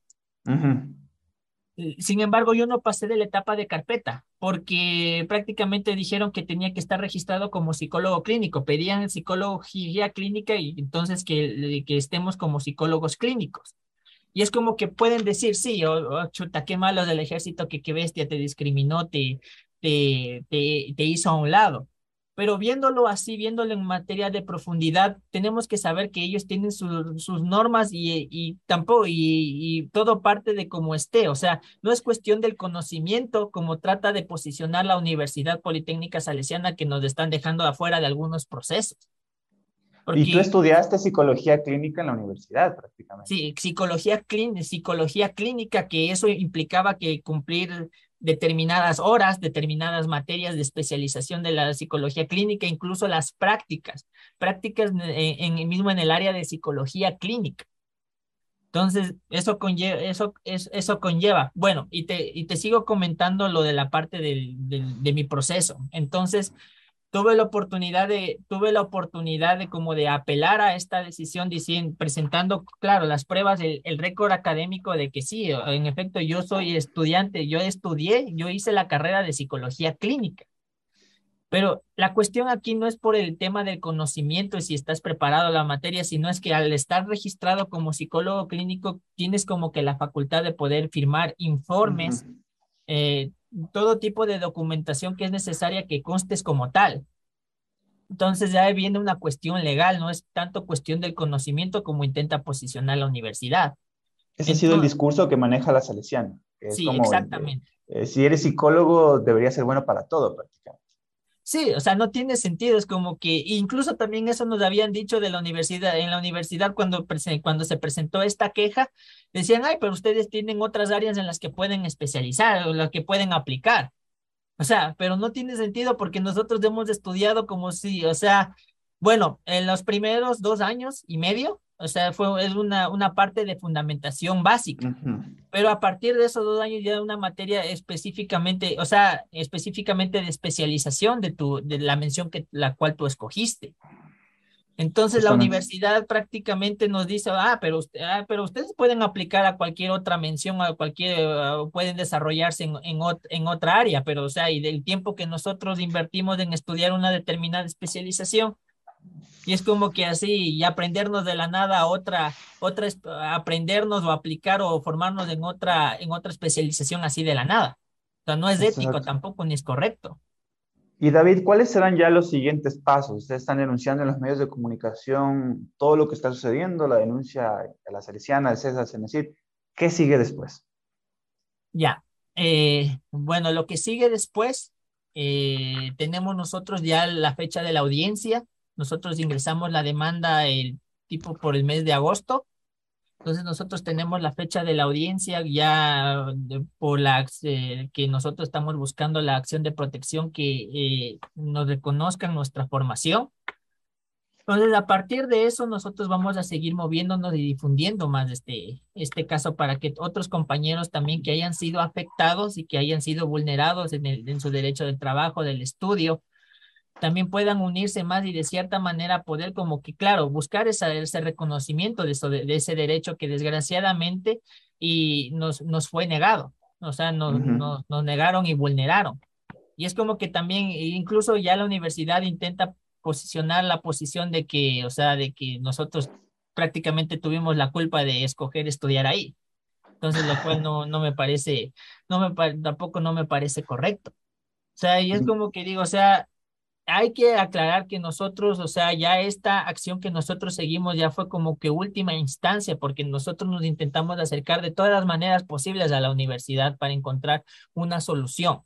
Sin embargo, yo no pasé de la etapa de carpeta porque prácticamente dijeron que tenía que estar registrado como psicólogo clínico. Pedían psicología clínica y entonces que, que estemos como psicólogos clínicos. Y es como que pueden decir, sí, oh, oh, chuta, qué malo del ejército, que qué bestia te discriminó, te, te, te, hizo a un lado. Pero viéndolo así, viéndolo en materia de profundidad, tenemos que saber que ellos tienen sus normas y, y tampoco, y, y, todo parte de cómo esté. O sea, no es cuestión del conocimiento como trata de posicionar la Universidad Politécnica Salesiana que nos están dejando afuera de algunos procesos. Y tú estudiaste psicología clínica en la universidad prácticamente. Sí, psicología, clínica, psicología clínica, que eso implicaba que cumplir determinadas horas, determinadas materias de especialización de la psicología clínica, incluso las prácticas, prácticas en, en mismo en el área de psicología clínica. Entonces, eso conlleva. Bueno, y te, y te sigo comentando lo de la parte del, de mi proceso. Entonces, tuve la oportunidad de, tuve la oportunidad de como de apelar a esta decisión diciendo, presentando, claro, las pruebas, el, el récord académico de que sí, en efecto, yo soy estudiante, yo estudié, yo hice la carrera de psicología clínica. Pero la cuestión aquí no es por el tema del conocimiento y si estás preparado a la materia, sino es que al estar registrado como psicólogo clínico, tienes como que la facultad de poder firmar informes, eh, todo tipo de documentación que es necesaria que constes como tal. Entonces ya viene una cuestión legal, no es tanto cuestión del conocimiento como intenta posicionar la universidad. Ese ha sido el discurso que maneja la salesiana. sí, exactamente. Eh, si eres psicólogo, debería ser bueno para todo prácticamente. Sí, o sea, no tiene sentido, es como que incluso también eso nos habían dicho de la universidad, en la universidad cuando, cuando se presentó esta queja, decían, ay, pero ustedes tienen otras áreas en las que pueden especializar o las que pueden aplicar. O sea, pero no tiene sentido porque nosotros hemos estudiado como si, o sea, bueno, en los primeros dos años y medio, o sea, fue es una, una parte de fundamentación básica. Pero a partir de esos dos años ya una materia específicamente, o sea, específicamente de especialización de, tu, de la mención que, la cual tú escogiste. Entonces la universidad prácticamente nos dice, ah pero, ah, pero ustedes pueden aplicar a cualquier otra mención, a cualquier, pueden desarrollarse en, en, en, otra área, pero o sea, y del tiempo que nosotros invertimos en estudiar una determinada especialización, y es como que así, y aprendernos de la nada otra, otra, aprendernos o aplicar o formarnos en otra, en otra especialización así de la nada. O sea, no es ético tampoco, ni es correcto. Y David, ¿cuáles serán ya los siguientes pasos? Ustedes están denunciando en los medios de comunicación todo lo que está sucediendo, la denuncia a la Salesiana, de César Cenecit. ¿Qué sigue después? Ya, eh, bueno, lo que sigue después, eh, tenemos nosotros ya la fecha de la audiencia, nosotros ingresamos la demanda el tipo por el mes de agosto. Entonces nosotros tenemos la fecha de la audiencia ya por la eh, que nosotros estamos buscando la acción de protección que eh, nos reconozcan nuestra formación. Entonces, a partir de eso, nosotros vamos a seguir moviéndonos y difundiendo más este, este caso para que otros compañeros también que hayan sido afectados y que hayan sido vulnerados en, el, en su derecho del trabajo, del estudio, también puedan unirse más y de cierta manera poder como que, claro, buscar esa, ese reconocimiento de, eso, de, ese derecho que desgraciadamente y nos, nos fue negado, o sea, nos, nos, nos negaron y vulneraron. Y es como que también, incluso ya la universidad intenta posicionar la posición de que, o sea, de que nosotros prácticamente tuvimos la culpa de escoger estudiar ahí. Entonces, lo cual no, no me parece, no me, tampoco no me parece correcto. O sea, y es como que digo, o sea, hay que aclarar que nosotros, o sea, ya esta acción que nosotros seguimos ya fue como que última instancia, porque nosotros nos intentamos acercar de todas las maneras posibles a la universidad para encontrar una solución.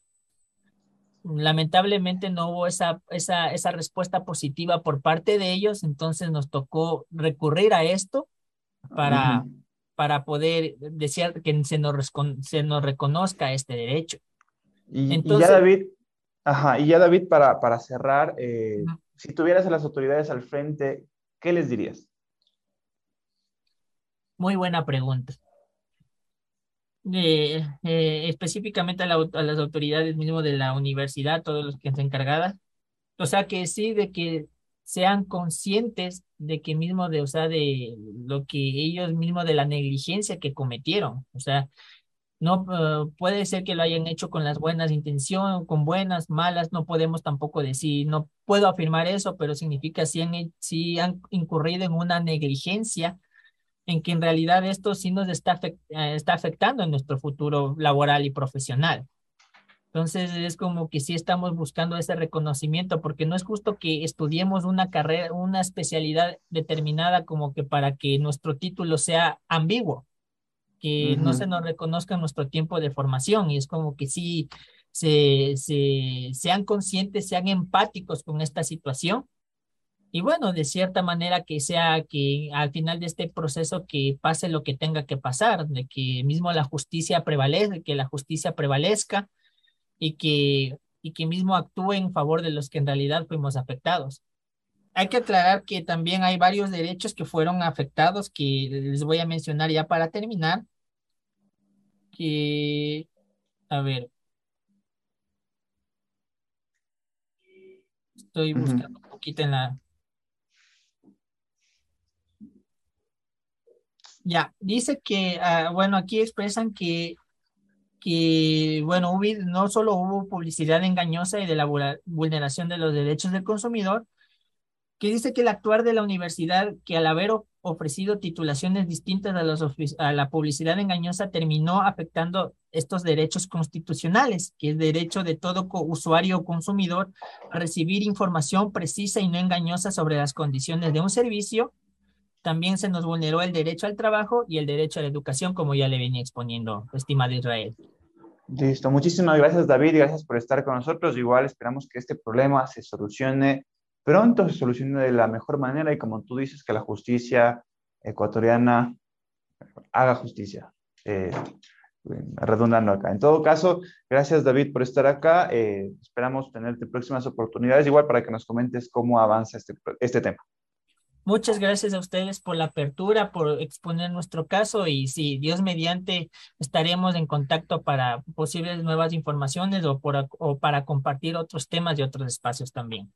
Lamentablemente no hubo esa, esa, esa respuesta positiva por parte de ellos, entonces nos tocó recurrir a esto para, para poder decir que se nos, se nos reconozca este derecho. Y, entonces, ya David, Ajá, y ya David, para, para cerrar, eh, si tuvieras a las autoridades al frente, ¿qué les dirías? Muy buena pregunta. Eh, eh, específicamente a, las autoridades mismo de la universidad, todos los que están encargadas. O sea, que sí, de que sean conscientes de que mismo de, o sea, de lo que ellos mismos, de la negligencia que cometieron. O sea, no eh, puede ser que lo hayan hecho con las buenas intenciones, con buenas, malas, no podemos tampoco decir, no puedo afirmar eso, pero significa si han, si han incurrido en una negligencia en que en realidad esto sí nos está, eh, está afectando en nuestro futuro laboral y profesional. Entonces es como que sí estamos buscando ese reconocimiento porque no es justo que estudiemos una carrera, una especialidad determinada como que para que nuestro título sea ambiguo que no se nos reconozca nuestro tiempo de formación y es como que sí se, se, sean conscientes, sean empáticos con esta situación y bueno, de cierta manera que sea que al final de este proceso que pase lo que tenga que pasar, de que mismo la justicia prevalezca, que la justicia prevalezca y que, y que mismo actúe en favor de los que en realidad fuimos afectados. Hay que aclarar que también hay varios derechos que fueron afectados que les voy a mencionar ya para terminar. Que, a ver. Estoy buscando un poquito en la... Ya, dice que, ah, bueno, aquí expresan que, que, bueno, no solo hubo publicidad engañosa y de la vulneración de los derechos del consumidor, que dice que el actuar de la universidad, que al haber ofrecido titulaciones distintas a, a la publicidad engañosa, terminó afectando estos derechos constitucionales, que es derecho de todo usuario o consumidor a recibir información precisa y no engañosa sobre las condiciones de un servicio, también se nos vulneró el derecho al trabajo y el derecho a la educación, como ya le venía exponiendo, estimado Israel. Listo, muchísimas gracias David, gracias por estar con nosotros. Igual esperamos que este problema se solucione pronto, se solucione de la mejor manera y como tú dices, que la justicia ecuatoriana haga justicia. Eh, redundando acá. En todo caso, gracias David por estar acá. Eh, esperamos tenerte próximas oportunidades, igual para que nos comentes cómo avanza este, este tema. Muchas gracias a ustedes por la apertura, por exponer nuestro caso y si Dios mediante estaremos en contacto para posibles nuevas informaciones o, por, o para compartir otros temas y otros espacios también.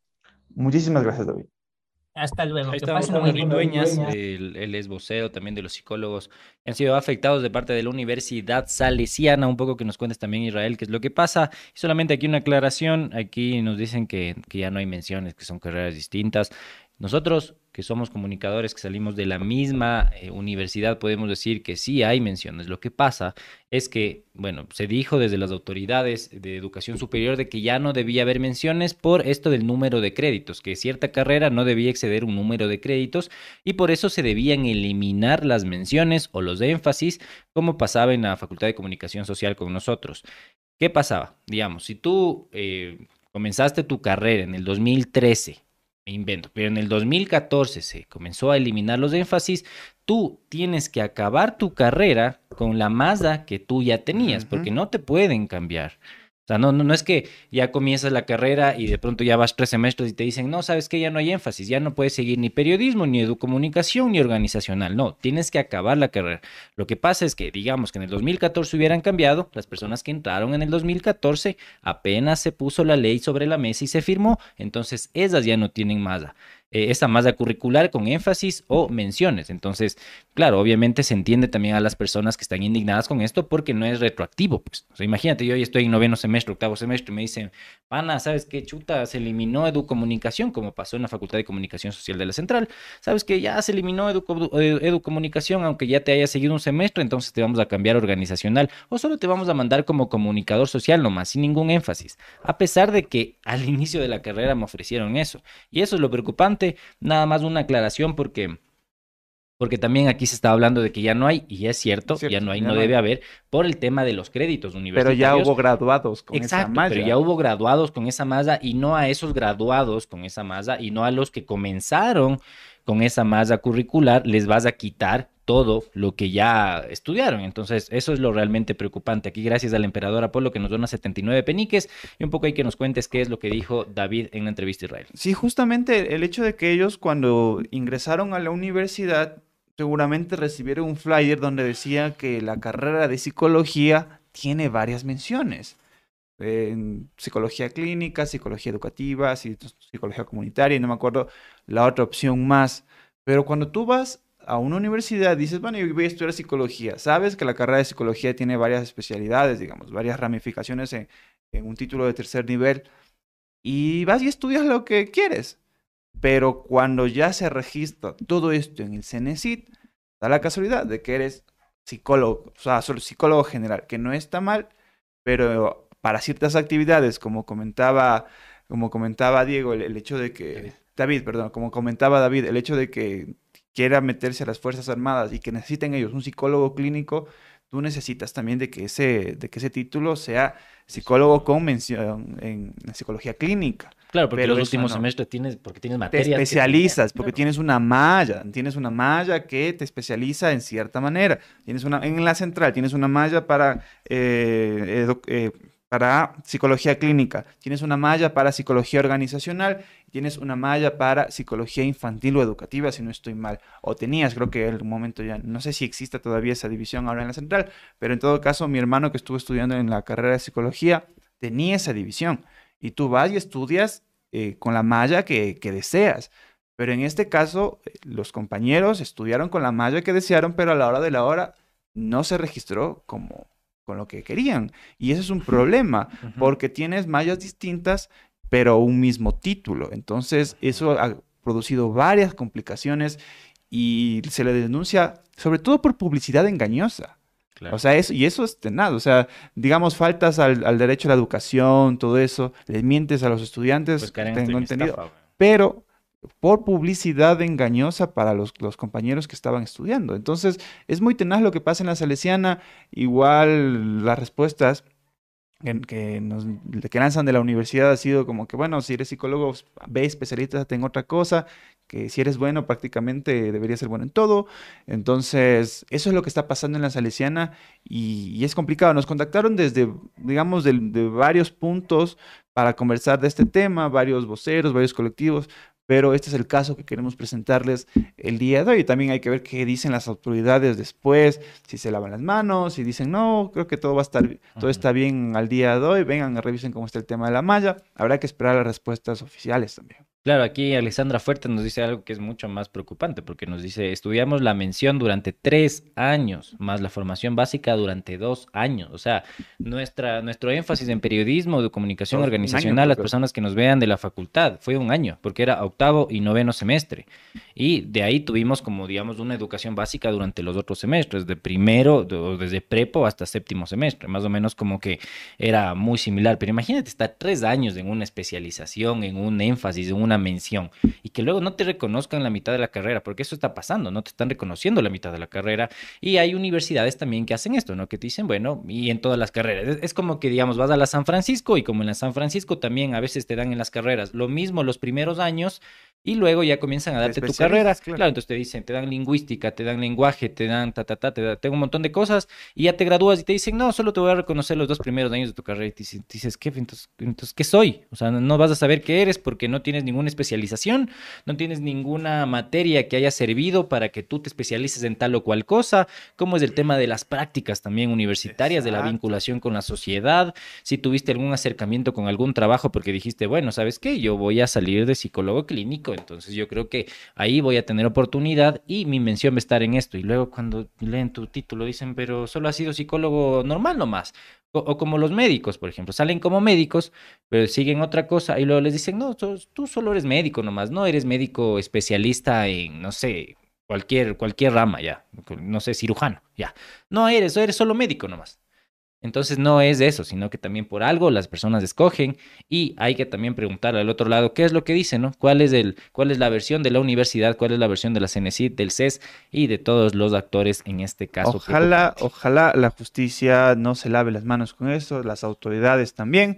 Muchísimas gracias, David. Hasta luego. Ahí que David Dueñas, es vocero también de los psicólogos que han sido afectados de parte de la Universidad Salesiana. Un poco que nos cuentes también, Israel, qué es lo que pasa. Y solamente aquí una aclaración. Aquí nos dicen que, que ya no hay menciones, que son carreras distintas. Nosotros, que somos comunicadores, que salimos de la misma eh, universidad, podemos decir que sí hay menciones. Lo que pasa es que, bueno, se dijo desde las autoridades de educación superior de que ya no debía haber menciones por esto del número de créditos, que cierta carrera no debía exceder un número de créditos y por eso se debían eliminar las menciones o los de énfasis, como pasaba en la Facultad de Comunicación Social con nosotros. ¿Qué pasaba? Digamos, si tú eh, comenzaste tu carrera en el 2013, me invento, pero en el 2014 se comenzó a eliminar los énfasis, tú tienes que acabar tu carrera con la masa que tú ya tenías, porque no te pueden cambiar. Sea, no, no, no es que ya comienzas la carrera y de pronto ya vas tres semestres y te dicen, no, sabes que ya no hay énfasis, ya no puedes seguir ni periodismo, ni educomunicación, ni organizacional. No, tienes que acabar la carrera. Lo que pasa es que, digamos que en el 2014 hubieran cambiado, las personas que entraron en el 2014 apenas se puso la ley sobre la mesa y se firmó, entonces esas ya no tienen masa. Eh, esa masa curricular con énfasis o menciones. Entonces, claro, obviamente se entiende también a las personas que están indignadas con esto porque no es retroactivo. Pues. O sea, imagínate, yo hoy estoy en noveno semestre, octavo semestre, y me dicen, pana, ¿sabes qué chuta? Se eliminó educomunicación, como pasó en la Facultad de Comunicación Social de la Central. ¿Sabes que ya se eliminó educomunicación, aunque ya te haya seguido un semestre, entonces te vamos a cambiar organizacional o solo te vamos a mandar como comunicador social nomás, sin ningún énfasis? A pesar de que al inicio de la carrera me ofrecieron eso. Y eso es lo preocupante Nada más una aclaración porque porque también aquí se está hablando de que ya no hay, y es cierto, ya no hay, no, debe haber, por el tema de los créditos universitarios. Pero ya hubo graduados con esa malla. Pero ya hubo graduados con esa masa y no a esos graduados con esa masa y no a los que comenzaron con esa masa curricular les vas a quitar todo lo que ya estudiaron. Entonces, eso es lo realmente preocupante. Aquí, gracias al emperador Apolo que nos dona 79 peniques y un poco hay que nos cuentes qué es lo que dijo David en la entrevista a Israel. Sí, justamente el hecho de que ellos cuando ingresaron a la universidad seguramente recibieron un flyer donde decía que la carrera de psicología tiene varias menciones. En psicología clínica, psicología educativa, psicología comunitaria, y no me acuerdo la otra opción más. Pero cuando tú vas a una universidad, dices, bueno, yo voy a estudiar psicología. Sabes que la carrera de psicología tiene varias especialidades, digamos, varias ramificaciones en, un título de tercer nivel. Y vas y estudias lo que quieres. Pero cuando ya se registra todo esto en el CENESIT, da la casualidad de que eres psicólogo, o sea, solo psicólogo general, que no está mal, pero para ciertas actividades, como comentaba, como comentaba Diego, el hecho de que David, perdón, como comentaba David, el hecho de que quiera meterse a las Fuerzas Armadas y que necesiten ellos un psicólogo clínico, tú necesitas también de que ese, de que ese título sea psicólogo con mención en, psicología clínica. Claro, porque los últimos semestres tienes, porque tienes materias. Te especializas, porque tienes una malla, tienes una malla que te especializa en cierta manera. Tienes una, en la central tienes una malla para eh, eh, para psicología clínica, tienes una malla para psicología organizacional, tienes una malla para psicología infantil o educativa, si no estoy mal, o tenías, creo que en algún momento ya, no sé si existe todavía esa división ahora en la central, pero en todo caso mi hermano que estuvo estudiando en la carrera de psicología tenía esa división, y tú vas y estudias eh, con la malla que, que deseas. Pero en este caso, eh, los compañeros estudiaron con la malla que desearon, pero a la hora de la hora no se registró como, con lo que querían. Y ese es un problema, porque tienes mallas distintas, pero un mismo título. Entonces, eso ha producido varias complicaciones y se le denuncia, sobre todo por publicidad engañosa. O sea, eso, y eso es tenaz. O sea, digamos, faltas al, derecho a la educación, todo eso, les mientes a los estudiantes, pues tengo entendido. pero por publicidad engañosa para los, los, compañeros que estaban estudiando. Entonces, es muy tenaz lo que pasa en la Salesiana. Igual las respuestas que, nos, que lanzan de la universidad ha sido como que, bueno, si eres psicólogo, ve especialízate en otra cosa, que si eres bueno prácticamente deberías ser bueno en todo. Entonces, eso es lo que está pasando en la Salesiana y, es complicado. Nos contactaron desde, digamos, de, varios puntos para conversar de este tema, varios voceros, varios colectivos, pero este es el caso que queremos presentarles el día de hoy. También hay que ver qué dicen las autoridades después, si se lavan las manos, si dicen, no, creo que todo va a estar, todo está bien al día de hoy, vengan, revisen cómo está el tema de la malla. Habrá que esperar las respuestas oficiales también. Claro, aquí Alessandra Fuerte nos dice algo que es mucho más preocupante, porque nos dice, estudiamos la mención durante tres años, más la formación básica durante dos años. O sea, nuestra, nuestro énfasis en periodismo, de comunicación organizacional, las personas que nos vean de la facultad, fue un año, porque era octavo y noveno semestre. Y de ahí tuvimos como, digamos, una educación básica durante los otros semestres, de primero, o desde prepo hasta séptimo semestre, más o menos como que era muy similar. Pero imagínate estar tres años en una especialización, en un énfasis, en una mención, y que luego no te reconozcan la mitad de la carrera, porque eso está pasando, no te están reconociendo la mitad de la carrera. Y hay universidades también que hacen esto, ¿no? Que te dicen, bueno, y en todas las carreras. Es, como que, digamos, vas a la San Francisco y como en la San Francisco también a veces te dan en las carreras lo mismo los primeros años y luego ya comienzan a darte tu carrera. Claro. entonces te dicen, te dan lingüística, te dan lenguaje, te dan ta, ta, ta, te dan un montón de cosas y ya te gradúas y te dicen, no, solo te voy a reconocer los dos primeros años de tu carrera. Y te dices, ¿qué? Entonces, entonces, ¿qué soy? O sea, no vas a saber qué eres porque no tienes ninguna especialización, no tienes ninguna materia que haya servido para que tú te especialices en tal o cual cosa. ¿Cómo es el tema de las prácticas también universitarias, de la vinculación con la sociedad? Si tuviste algún acercamiento con algún trabajo porque dijiste, bueno, ¿sabes qué? Yo voy a salir de psicólogo clínico entonces yo creo que ahí voy a tener oportunidad y mi mención va a estar en esto. Y luego cuando leen tu título dicen, pero solo has sido psicólogo normal nomás. O, como los médicos, por ejemplo, salen como médicos, pero siguen otra cosa y luego les dicen, no, tú solo eres médico nomás, no eres médico especialista en, no sé, cualquier, cualquier rama ya, no sé, cirujano, ya. No eres, eres solo médico nomás. Entonces no es eso, sino que también por algo las personas escogen y hay que también preguntar al otro lado qué es lo que dice, ¿no? ¿Cuál es, el, cuál es la versión de la universidad, cuál es la versión de la CNCIT, del CES y de todos los actores en este caso? Ojalá, ojalá la justicia no se lave las manos con eso, las autoridades también.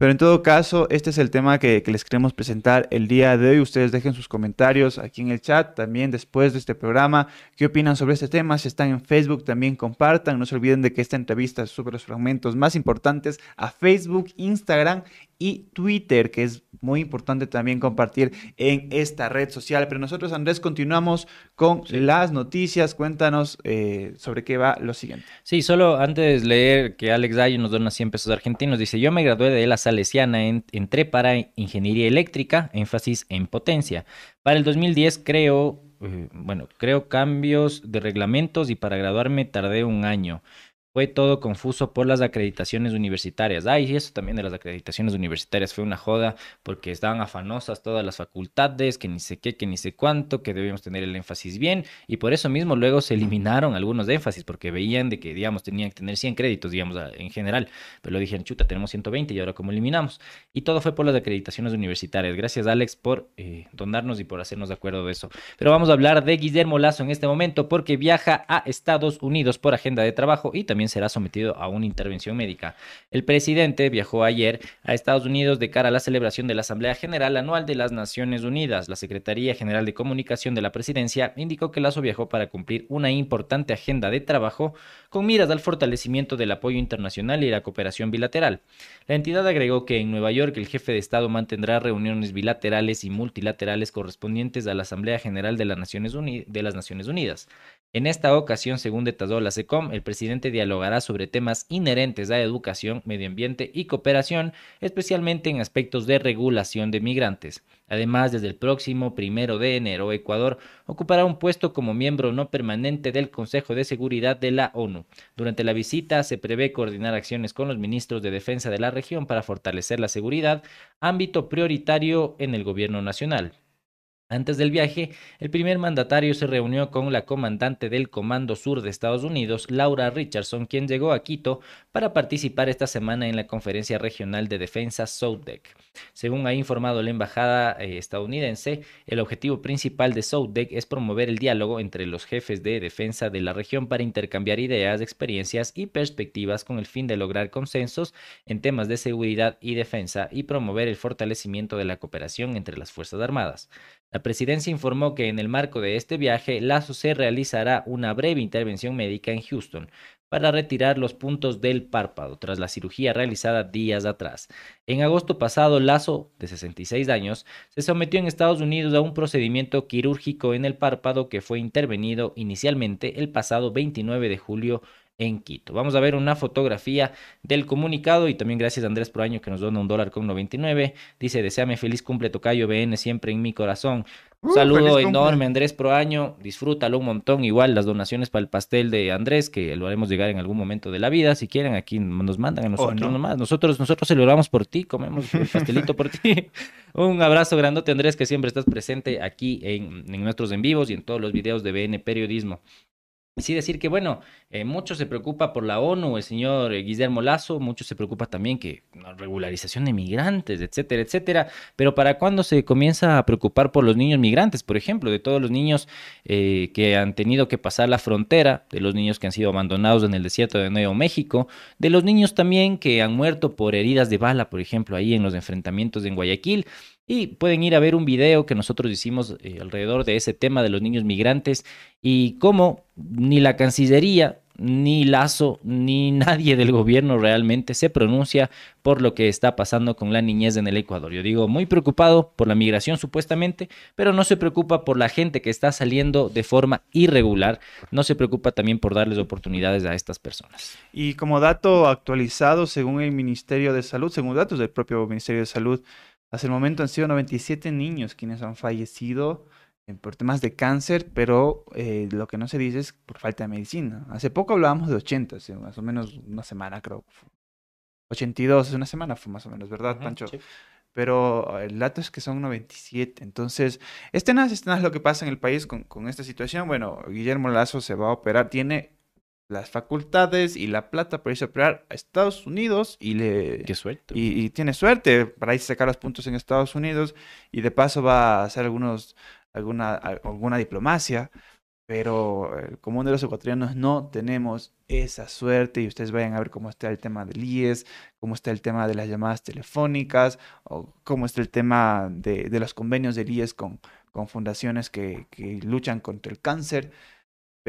Pero en todo caso, este es el tema que, les queremos presentar el día de hoy. Ustedes dejen sus comentarios aquí en el chat, también después de este programa. ¿Qué opinan sobre este tema? Si están en Facebook, también compartan. No se olviden de que esta entrevista sube los fragmentos más importantes a Facebook, Instagram y Twitter, que es muy importante también compartir en esta red social. Pero nosotros, Andrés, continuamos con las noticias. Cuéntanos eh, sobre qué va lo siguiente. Sí, solo antes de leer que Alex Dayo nos dona 100 pesos argentinos, dice, yo me gradué de la Salesiana, entré para Ingeniería Eléctrica, énfasis en potencia. Para el 2010 creo, eh, bueno, creo cambios de reglamentos y para graduarme tardé un año fue todo confuso por las acreditaciones universitarias. Ay, y eso también de las acreditaciones universitarias fue una joda porque estaban afanosas todas las facultades, que ni sé qué, que ni sé cuánto, que debíamos tener el énfasis bien y por eso mismo luego se eliminaron algunos de énfasis porque veían de que, digamos, tenían que tener 100 créditos, digamos, en general, pero lo dijeron, chuta, tenemos 120 y ahora cómo eliminamos. Y todo fue por las acreditaciones universitarias. Gracias, Alex, por eh, donarnos y por hacernos de acuerdo de eso. Pero vamos a hablar de Guillermo Lazo en este momento porque viaja a Estados Unidos por agenda de trabajo y también será sometido a una intervención médica. El presidente viajó ayer a Estados Unidos de cara a la celebración de la Asamblea General Anual de las Naciones Unidas. La Secretaría General de Comunicación de la Presidencia indicó que Lazo viajó para cumplir una importante agenda de trabajo con miras al fortalecimiento del apoyo internacional y la cooperación bilateral. La entidad agregó que en Nueva York el jefe de Estado mantendrá reuniones bilaterales y multilaterales correspondientes a la Asamblea General de las Naciones Unidas. En esta ocasión, según detalló la SECOM, el presidente dialogará sobre temas inherentes a educación, medio ambiente y cooperación, especialmente en aspectos de regulación de migrantes. Además, desde el próximo primero de enero, Ecuador ocupará un puesto como miembro no permanente del Consejo de Seguridad de la ONU. Durante la visita se prevé coordinar acciones con los ministros de defensa de la región para fortalecer la seguridad, ámbito prioritario en el gobierno nacional. Antes del viaje, el primer mandatario se reunió con la comandante del Comando Sur de Estados Unidos, Laura Richardson, quien llegó a Quito para participar esta semana en la Conferencia Regional de Defensa SOUDEC. Según ha informado la embajada eh, estadounidense, el objetivo principal de SOUDEC es promover el diálogo entre los jefes de defensa de la región para intercambiar ideas, experiencias y perspectivas con el fin de lograr consensos en temas de seguridad y defensa y promover el fortalecimiento de la cooperación entre las Fuerzas Armadas. La presidencia informó que en el marco de este viaje, Lazo se realizará una breve intervención médica en Houston para retirar los puntos del párpado tras la cirugía realizada días atrás. En agosto pasado, Lazo, de 66 años, se sometió en Estados Unidos a un procedimiento quirúrgico en el párpado que fue intervenido inicialmente el pasado 29 de julio en Quito. Vamos a ver una fotografía del comunicado y también gracias a Andrés Proaño que nos dona un dólar con 99. Dice, deseame feliz cumple Tocayo BN siempre en mi corazón. Un uh, saludo enorme Andrés Proaño, disfrútalo un montón. Igual las donaciones para el pastel de Andrés, que lo haremos llegar en algún momento de la vida. Si quieren, aquí nos mandan a nosotros nomás. Nosotros, nosotros celebramos por ti, comemos el pastelito por ti. un abrazo grandote Andrés, que siempre estás presente aquí en, en nuestros en vivos y en todos los videos de BN Periodismo. Sí decir que, bueno, eh, mucho se preocupa por la ONU, el señor eh, Guillermo Lazo, mucho se preocupa también que la regularización de migrantes, etcétera, etcétera, pero ¿para cuándo se comienza a preocupar por los niños migrantes, por ejemplo, de todos los niños eh, que han tenido que pasar la frontera, de los niños que han sido abandonados en el desierto de Nuevo México, de los niños también que han muerto por heridas de bala, por ejemplo, ahí en los enfrentamientos en Guayaquil, y pueden ir a ver un video que nosotros hicimos eh, alrededor de ese tema de los niños migrantes y cómo ni la Cancillería, ni Lazo, ni nadie del gobierno realmente se pronuncia por lo que está pasando con la niñez en el Ecuador. Yo digo, muy preocupado por la migración supuestamente, pero no se preocupa por la gente que está saliendo de forma irregular, no se preocupa también por darles oportunidades a estas personas. Y como dato actualizado, según el Ministerio de Salud, según datos del propio Ministerio de Salud, hasta el momento han sido 97 niños quienes han fallecido eh, por temas de cáncer, pero eh, lo que no se dice es por falta de medicina. Hace poco hablábamos de 80, más o menos una semana creo. 82, es una semana fue más o menos, ¿verdad, Pancho? Pero el dato es que son 97. Entonces, este no es, lo que pasa en el país con, con esta situación. Bueno, Guillermo Lazo se va a operar, tiene las facultades y la plata para irse a operar a Estados Unidos y le... Qué suerte. Y, tiene suerte para irse a sacar los puntos en Estados Unidos y de paso va a hacer algunos, alguna, alguna diplomacia, pero el común de los ecuatorianos no tenemos esa suerte y ustedes vayan a ver cómo está el tema del IES, cómo está el tema de las llamadas telefónicas o cómo está el tema de, de los convenios del IES con, con fundaciones que, que luchan contra el cáncer.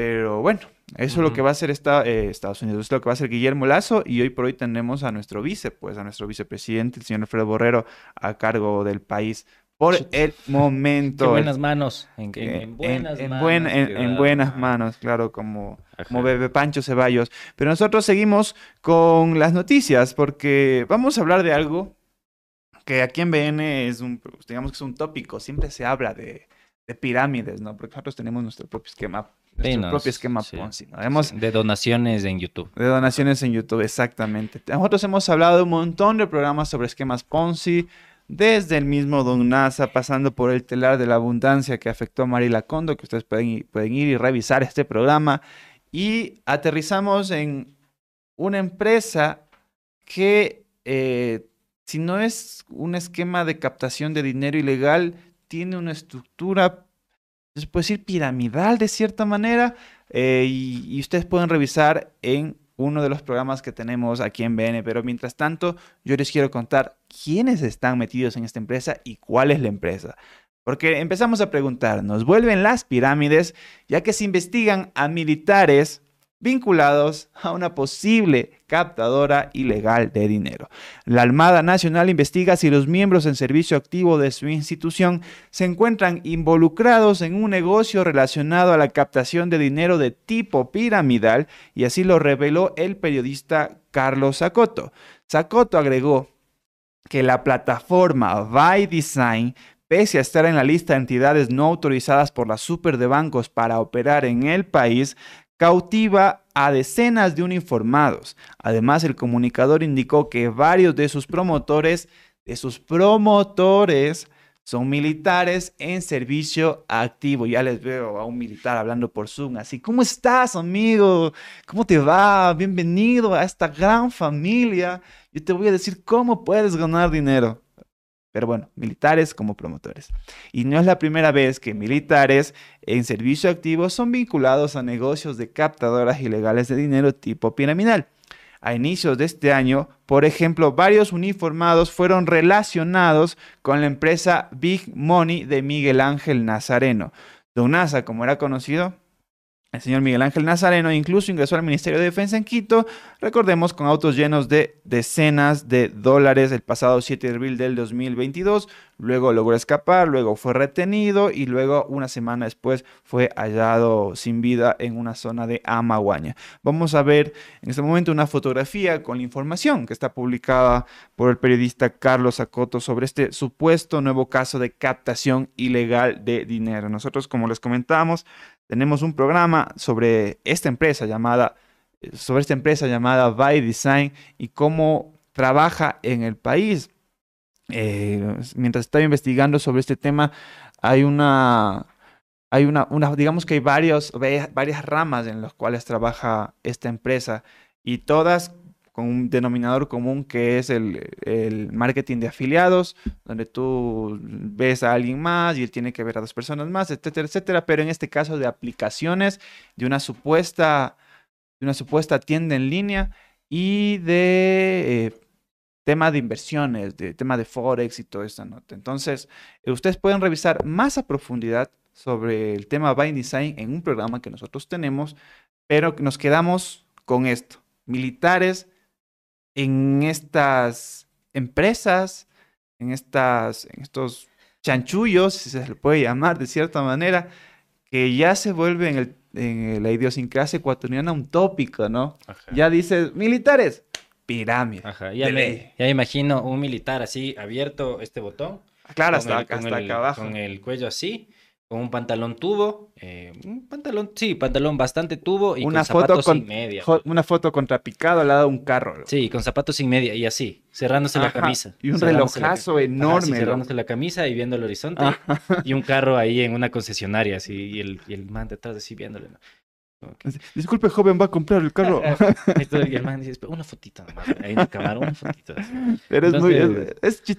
Pero bueno, eso es lo que va a hacer esta, eh, Estados Unidos, es lo que va a hacer Guillermo Lazo y hoy por hoy tenemos a nuestro vice, pues a nuestro vicepresidente, el señor Alfredo Borrero, a cargo del país por el momento. En buenas manos. En, buenas manos. en, buenas manos, claro, como, como Bebe Pancho Ceballos. Pero nosotros seguimos con las noticias porque vamos a hablar de algo que aquí en BN es un, digamos que es un tópico, siempre se habla de, de pirámides, ¿no? Porque nosotros tenemos nuestro propio esquema nuestro propio esquema Ponzi. de donaciones en YouTube. De donaciones en YouTube, exactamente. Nosotros hemos hablado de un montón de programas sobre esquemas Ponzi, desde el mismo Don NASA, pasando por el telar de la abundancia que afectó a Marila Condo, que ustedes pueden, pueden ir y revisar este programa. Y aterrizamos en una empresa que, eh, si no es un esquema de captación de dinero ilegal, tiene una estructura se puede decir piramidal de cierta manera, eh, y, ustedes pueden revisar en uno de los programas que tenemos aquí en BN, pero mientras tanto yo les quiero contar quiénes están metidos en esta empresa y cuál es la empresa. Porque empezamos a preguntarnos, ¿vuelven las pirámides ya que se investigan a militares vinculados a una posible captadora ilegal de dinero. La Armada Nacional investiga si los miembros en servicio activo de su institución se encuentran involucrados en un negocio relacionado a la captación de dinero de tipo piramidal y así lo reveló el periodista Carlos Sacoto. Sacoto agregó que la plataforma By Design pese a estar en la lista de entidades no autorizadas por la super de bancos para operar en el país, cautiva a decenas de uniformados. Además, el comunicador indicó que varios de sus promotores, de sus promotores, son militares en servicio activo. Ya les veo a un militar hablando por Zoom, así, ¿cómo estás, amigo? ¿Cómo te va? Bienvenido a esta gran familia. Yo te voy a decir cómo puedes ganar dinero. Pero bueno, militares como promotores. Y no es la primera vez que militares en servicio activo son vinculados a negocios de captadoras ilegales de dinero tipo piramidal. A inicios de este año, por ejemplo, varios uniformados fueron relacionados con la empresa Big Money de Miguel Ángel Nazareno. Don Nasa, como era conocido, el señor Miguel Ángel Nazareno incluso ingresó al Ministerio de Defensa en Quito, recordemos, con autos llenos de decenas de dólares el pasado 7 de abril del 2022. Luego logró escapar, luego fue retenido y luego una semana después fue hallado sin vida en una zona de Amaguaña. Vamos a ver en este momento una fotografía con la información que está publicada por el periodista Carlos Acoto sobre este supuesto nuevo caso de captación ilegal de dinero. Nosotros, como les comentamos, tenemos un programa sobre esta empresa llamada, sobre esta empresa llamada By Design y cómo trabaja en el país. Eh, mientras estaba investigando sobre este tema, hay una, hay una, una, digamos que hay varios, varias ramas en las cuales trabaja esta empresa y todas con un denominador común que es el, marketing de afiliados, donde tú ves a alguien más y él tiene que ver a dos personas más, etcétera, etcétera. Pero en este caso de aplicaciones, de una supuesta, de una supuesta tienda en línea y de eh, tema de inversiones, de tema de Forex y toda esta nota. Entonces, eh, ustedes pueden revisar más a profundidad sobre el tema Buying Design en un programa que nosotros tenemos, pero nos quedamos con esto. Militares en estas empresas, en, estas, en estos chanchullos, si se le puede llamar de cierta manera, que ya se vuelve en, el, en la idiosincrasia ecuatoriana un tópico, ¿no? Ya dices, militares, pirámide. Ajá, ya, me, ya imagino un militar así abierto este botón. Claro, hasta, acá, hasta acá abajo. Con el cuello así con un pantalón tubo, eh, un pantalón, sí, pantalón bastante tubo y una con foto zapatos con, sin media. Una foto contrapicado al lado de un carro. Sí, con zapatos sin media y así, cerrándose la camisa. Y un relojazo enorme. cerrándose la camisa y viendo el horizonte. Y un carro ahí en una concesionaria, así, y el, y el man detrás así viéndole. Disculpe, joven, va a comprar el carro. y el man dice, una fotita nomás, ahí en el cámara, una fotita. Pero es muy... Es, es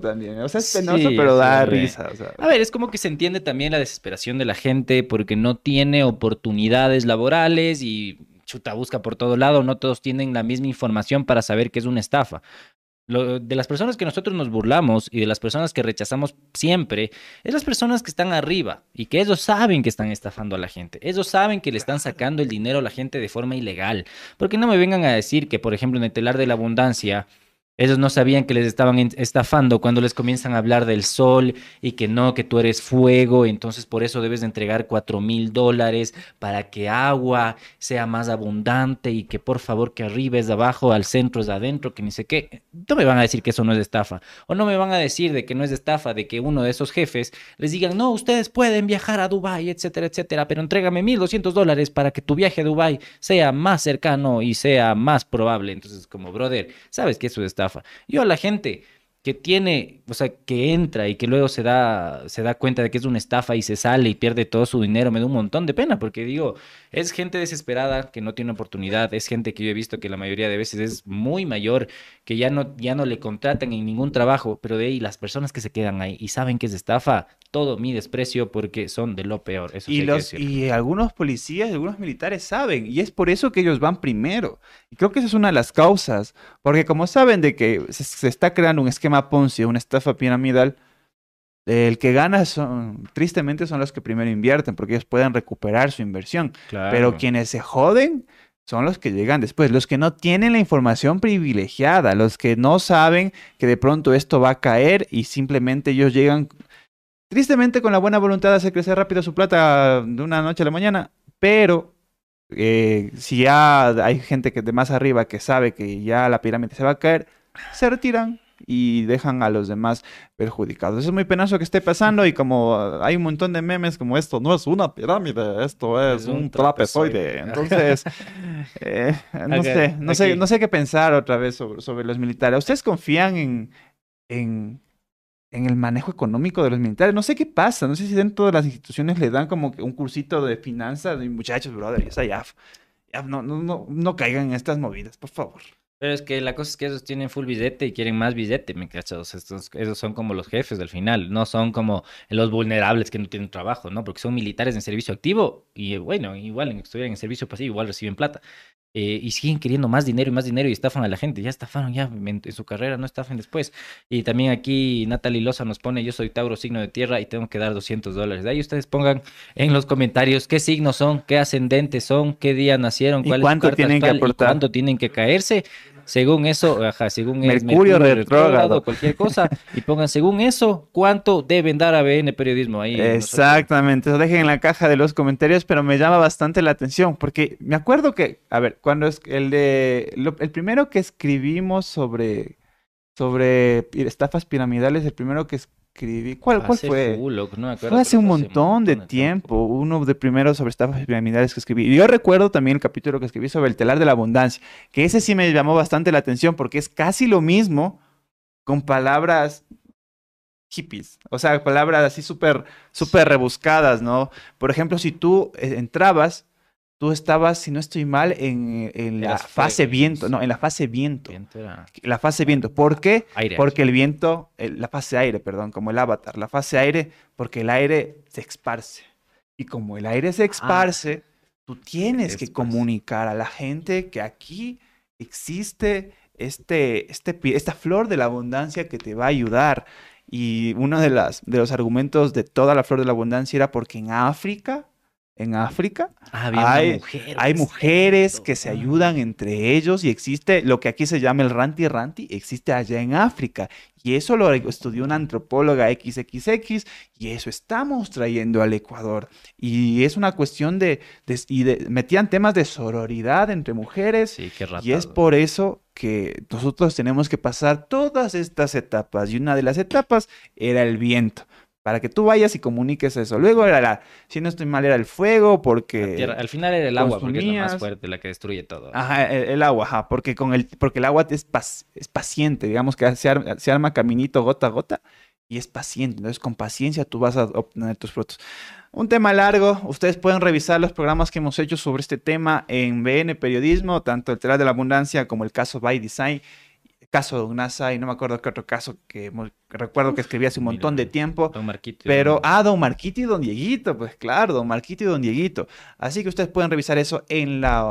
también. O sea, es penoso, pero da risa. A ver, es como que se entiende también la desesperación de la gente porque no tiene oportunidades laborales y chuta busca por todo lado. No todos tienen la misma información para saber que es una estafa. de las personas que nosotros nos burlamos y de las personas que rechazamos siempre, es las personas que están arriba y que ellos saben que están estafando a la gente. Ellos saben que le están sacando el dinero a la gente de forma ilegal. Porque no me vengan a decir que, por ejemplo, en el telar de la abundancia, ellos no sabían que les estaban estafando cuando les comienzan a hablar del sol y que no, que tú eres fuego, entonces por eso debes de entregar cuatro mil dólares para que agua sea más abundante y que por favor que arriba es de abajo, al centro es de adentro, que ni sé qué. No me van a decir que eso no es estafa. O no me van a decir de que no es estafa, de que uno de esos jefes les digan, no, ustedes pueden viajar a Dubái, etcétera, etcétera, pero entrégame mil doscientos dólares para que tu viaje a Dubái sea más cercano y sea más probable. Entonces, como brother, sabes que eso es estafa yo a la gente que tiene, o sea, que entra y que luego se da, se da cuenta de que es una estafa y se sale y pierde todo su dinero, me da un montón de pena, porque digo, es gente desesperada que no tiene oportunidad, es gente que yo he visto que la mayoría de veces es muy mayor, que ya no, ya no le contratan en ningún trabajo, pero de ahí las personas que se quedan ahí y saben que es estafa, todo mi desprecio porque son de lo peor. Eso y, los, y algunos policías, algunos militares saben, y es por eso que ellos van primero. Y creo que esa es una de las causas, porque como saben de que se, está creando un esquema Ponzi, una estafa piramidal, el que gana son, tristemente son los que primero invierten, porque ellos pueden recuperar su inversión. Pero quienes se joden son los que llegan después, los que no tienen la información privilegiada, los que no saben que de pronto esto va a caer y simplemente ellos llegan Tristemente, con la buena voluntad de hacer crecer rápido su plata de una noche a la mañana, pero eh, si ya hay gente que de más arriba que sabe que ya la pirámide se va a caer, se retiran y dejan a los demás perjudicados. es muy penoso que esté pasando y como hay un montón de memes como esto no es una pirámide, esto es, un, trapezoide. Entonces, eh, no, sé, no, sé, no sé qué pensar otra vez sobre, sobre los militares. ¿Ustedes confían en, en en el manejo económico de los militares. No sé qué pasa, no sé si dentro de las instituciones le dan como un cursito de finanzas, de muchachos, brother, ya, ya, ya no, no, no, no caigan en estas movidas, por favor. Pero es que la cosa es que ellos tienen full billete y quieren más billete, ¿me cachas? Estos, esos son como los jefes del final, no son como los vulnerables que no tienen trabajo, ¿no? Porque son militares en servicio activo y bueno, igual en, estuvieran en servicio pasivo, igual reciben plata. Eh, y siguen queriendo más dinero y más dinero y estafan a la gente. Ya estafaron ya en, su carrera, no estafen después. Y también aquí Natalie Loza nos pone, yo soy Tauro, signo de tierra y tengo que dar 200 dólares. De ahí ustedes pongan en los comentarios qué signos son, qué ascendentes son, qué día nacieron, cuál cuánto tienen que aportar? cuánto tienen que caerse según eso, ajá, según Mercurio, retrógrado, cualquier cosa, y pongan según eso cuánto deben dar a BN Periodismo ahí. Exactamente, eso dejen en la caja de los comentarios, pero me llama bastante la atención, porque me acuerdo que, a ver, cuando es el de, el primero que escribimos sobre, sobre estafas piramidales, el primero que escribí. ¿Cuál, cuál fue? fue hace un montón de tiempo. Uno de primeros sobre estafas piramidales que escribí. Y yo recuerdo también el capítulo que escribí sobre el telar de la abundancia, que ese sí me llamó bastante la atención porque es casi lo mismo con palabras hippies, o sea, palabras así súper, súper rebuscadas, ¿no? Por ejemplo, si tú eh, entrabas tú estabas, si no estoy mal, en, la fase viento, no, en la fase viento. La fase viento. ¿Por qué? porque el viento, la fase aire, perdón, como el avatar, la fase aire, porque el aire se esparce. Y como el aire se ah. esparce, tú tienes que comunicar a la gente que aquí existe este, este, esta flor de la abundancia que te va a ayudar. Y uno de, las, de los argumentos de toda la flor de la abundancia era porque en África en África. Ah, hay, mujeres, hay mujeres que se ayudan entre ellos y existe lo que aquí se llama el ranti ranti, existe allá en África. Y eso lo estudió una antropóloga XXX y eso estamos trayendo al Ecuador. Y es una cuestión de, y metían temas de sororidad entre mujeres. Sí, qué y es por eso que nosotros tenemos que pasar todas estas etapas. Y una de las etapas era el viento para que tú vayas y comuniques eso. Luego era la, si no estoy mal, era el fuego, porque... al final era el agua, porque es la más fuerte, la que destruye todo. Ajá, el, agua, ajá, porque, con el, porque el agua es, es paciente, digamos que se, arma, caminito gota a gota y es paciente. Entonces, con paciencia tú vas a obtener tus frutos. Un tema largo, ustedes pueden revisar los programas que hemos hecho sobre este tema en BN Periodismo, tanto el Telar de la Abundancia como el caso By Design caso de NASA y no me acuerdo qué otro caso que recuerdo que escribí hace un montón de tiempo. Don Marquito. Pero, ah, Don Marquito y Don Dieguito, pues claro, Don Marquito y Don Dieguito. Así que ustedes pueden revisar eso en la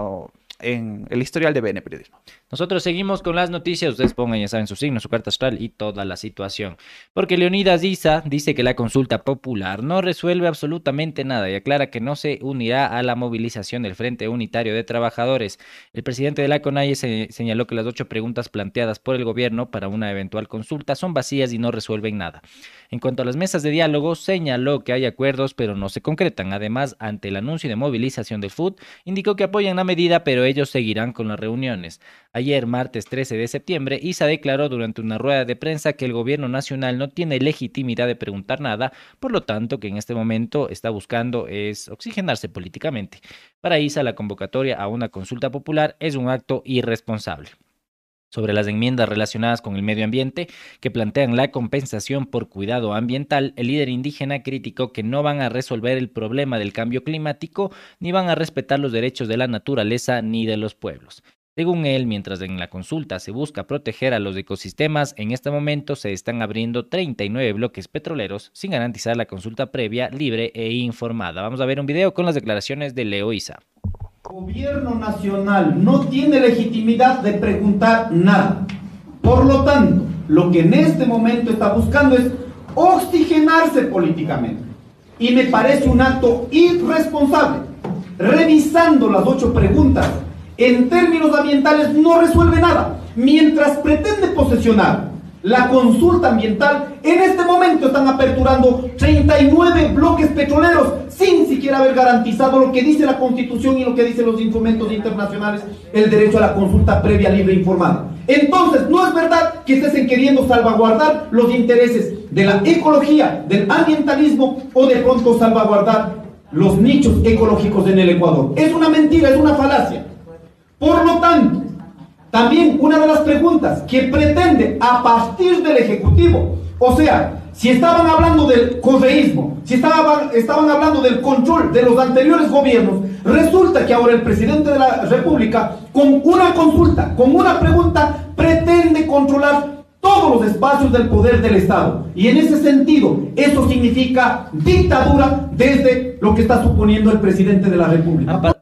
en el historial de BN Periodismo. Nosotros seguimos con las noticias. Ustedes pongan, ya saben, su signo, su carta astral y toda la situación. Porque Leonidas Isa dice que la consulta popular no resuelve absolutamente nada y aclara que no se unirá a la movilización del Frente Unitario de Trabajadores. El presidente de la CONAIE señaló que las ocho preguntas planteadas por el gobierno para una eventual consulta son vacías y no resuelven nada. En cuanto a las mesas de diálogo, señaló que hay acuerdos pero no se concretan. Además, ante el anuncio de movilización del FUD, indicó que apoyan la medida pero ellos seguirán con las reuniones. Ayer, martes 13 de septiembre, ISA declaró durante una rueda de prensa que el gobierno nacional no tiene legitimidad de preguntar nada, por lo tanto que en este momento está buscando es oxigenarse políticamente. Para ISA, la convocatoria a una consulta popular es un acto irresponsable sobre las enmiendas relacionadas con el medio ambiente que plantean la compensación por cuidado ambiental, el líder indígena criticó que no van a resolver el problema del cambio climático ni van a respetar los derechos de la naturaleza ni de los pueblos. Según él, mientras en la consulta se busca proteger a los ecosistemas, en este momento se están abriendo 39 bloques petroleros sin garantizar la consulta previa, libre e informada. Vamos a ver un video con las declaraciones de Leo Isa. Gobierno nacional no tiene legitimidad de preguntar nada. Por lo tanto, lo que en este momento está buscando es oxigenarse políticamente. Y me parece un acto irresponsable. Revisando las ocho preguntas, en términos ambientales no resuelve nada. Mientras pretende posesionar la consulta ambiental, en este momento están aperturando 39 bloques petroleros sin siquiera haber garantizado lo que dice la Constitución y lo que dicen los instrumentos internacionales, el derecho a la consulta previa, libre e informada. Entonces, no es verdad que estén queriendo salvaguardar los intereses de la ecología, del ambientalismo o de pronto salvaguardar los nichos ecológicos en el Ecuador. Es una mentira, es una falacia. Por lo tanto, también una de las preguntas que pretende a partir del Ejecutivo, o sea, si estaban hablando del correísmo, si estaban, estaban hablando del control de los anteriores gobiernos, resulta que ahora el presidente de la República, con una consulta, con una pregunta, pretende controlar todos los espacios del poder del Estado. Y en ese sentido, eso significa dictadura desde lo que está suponiendo el presidente de la República.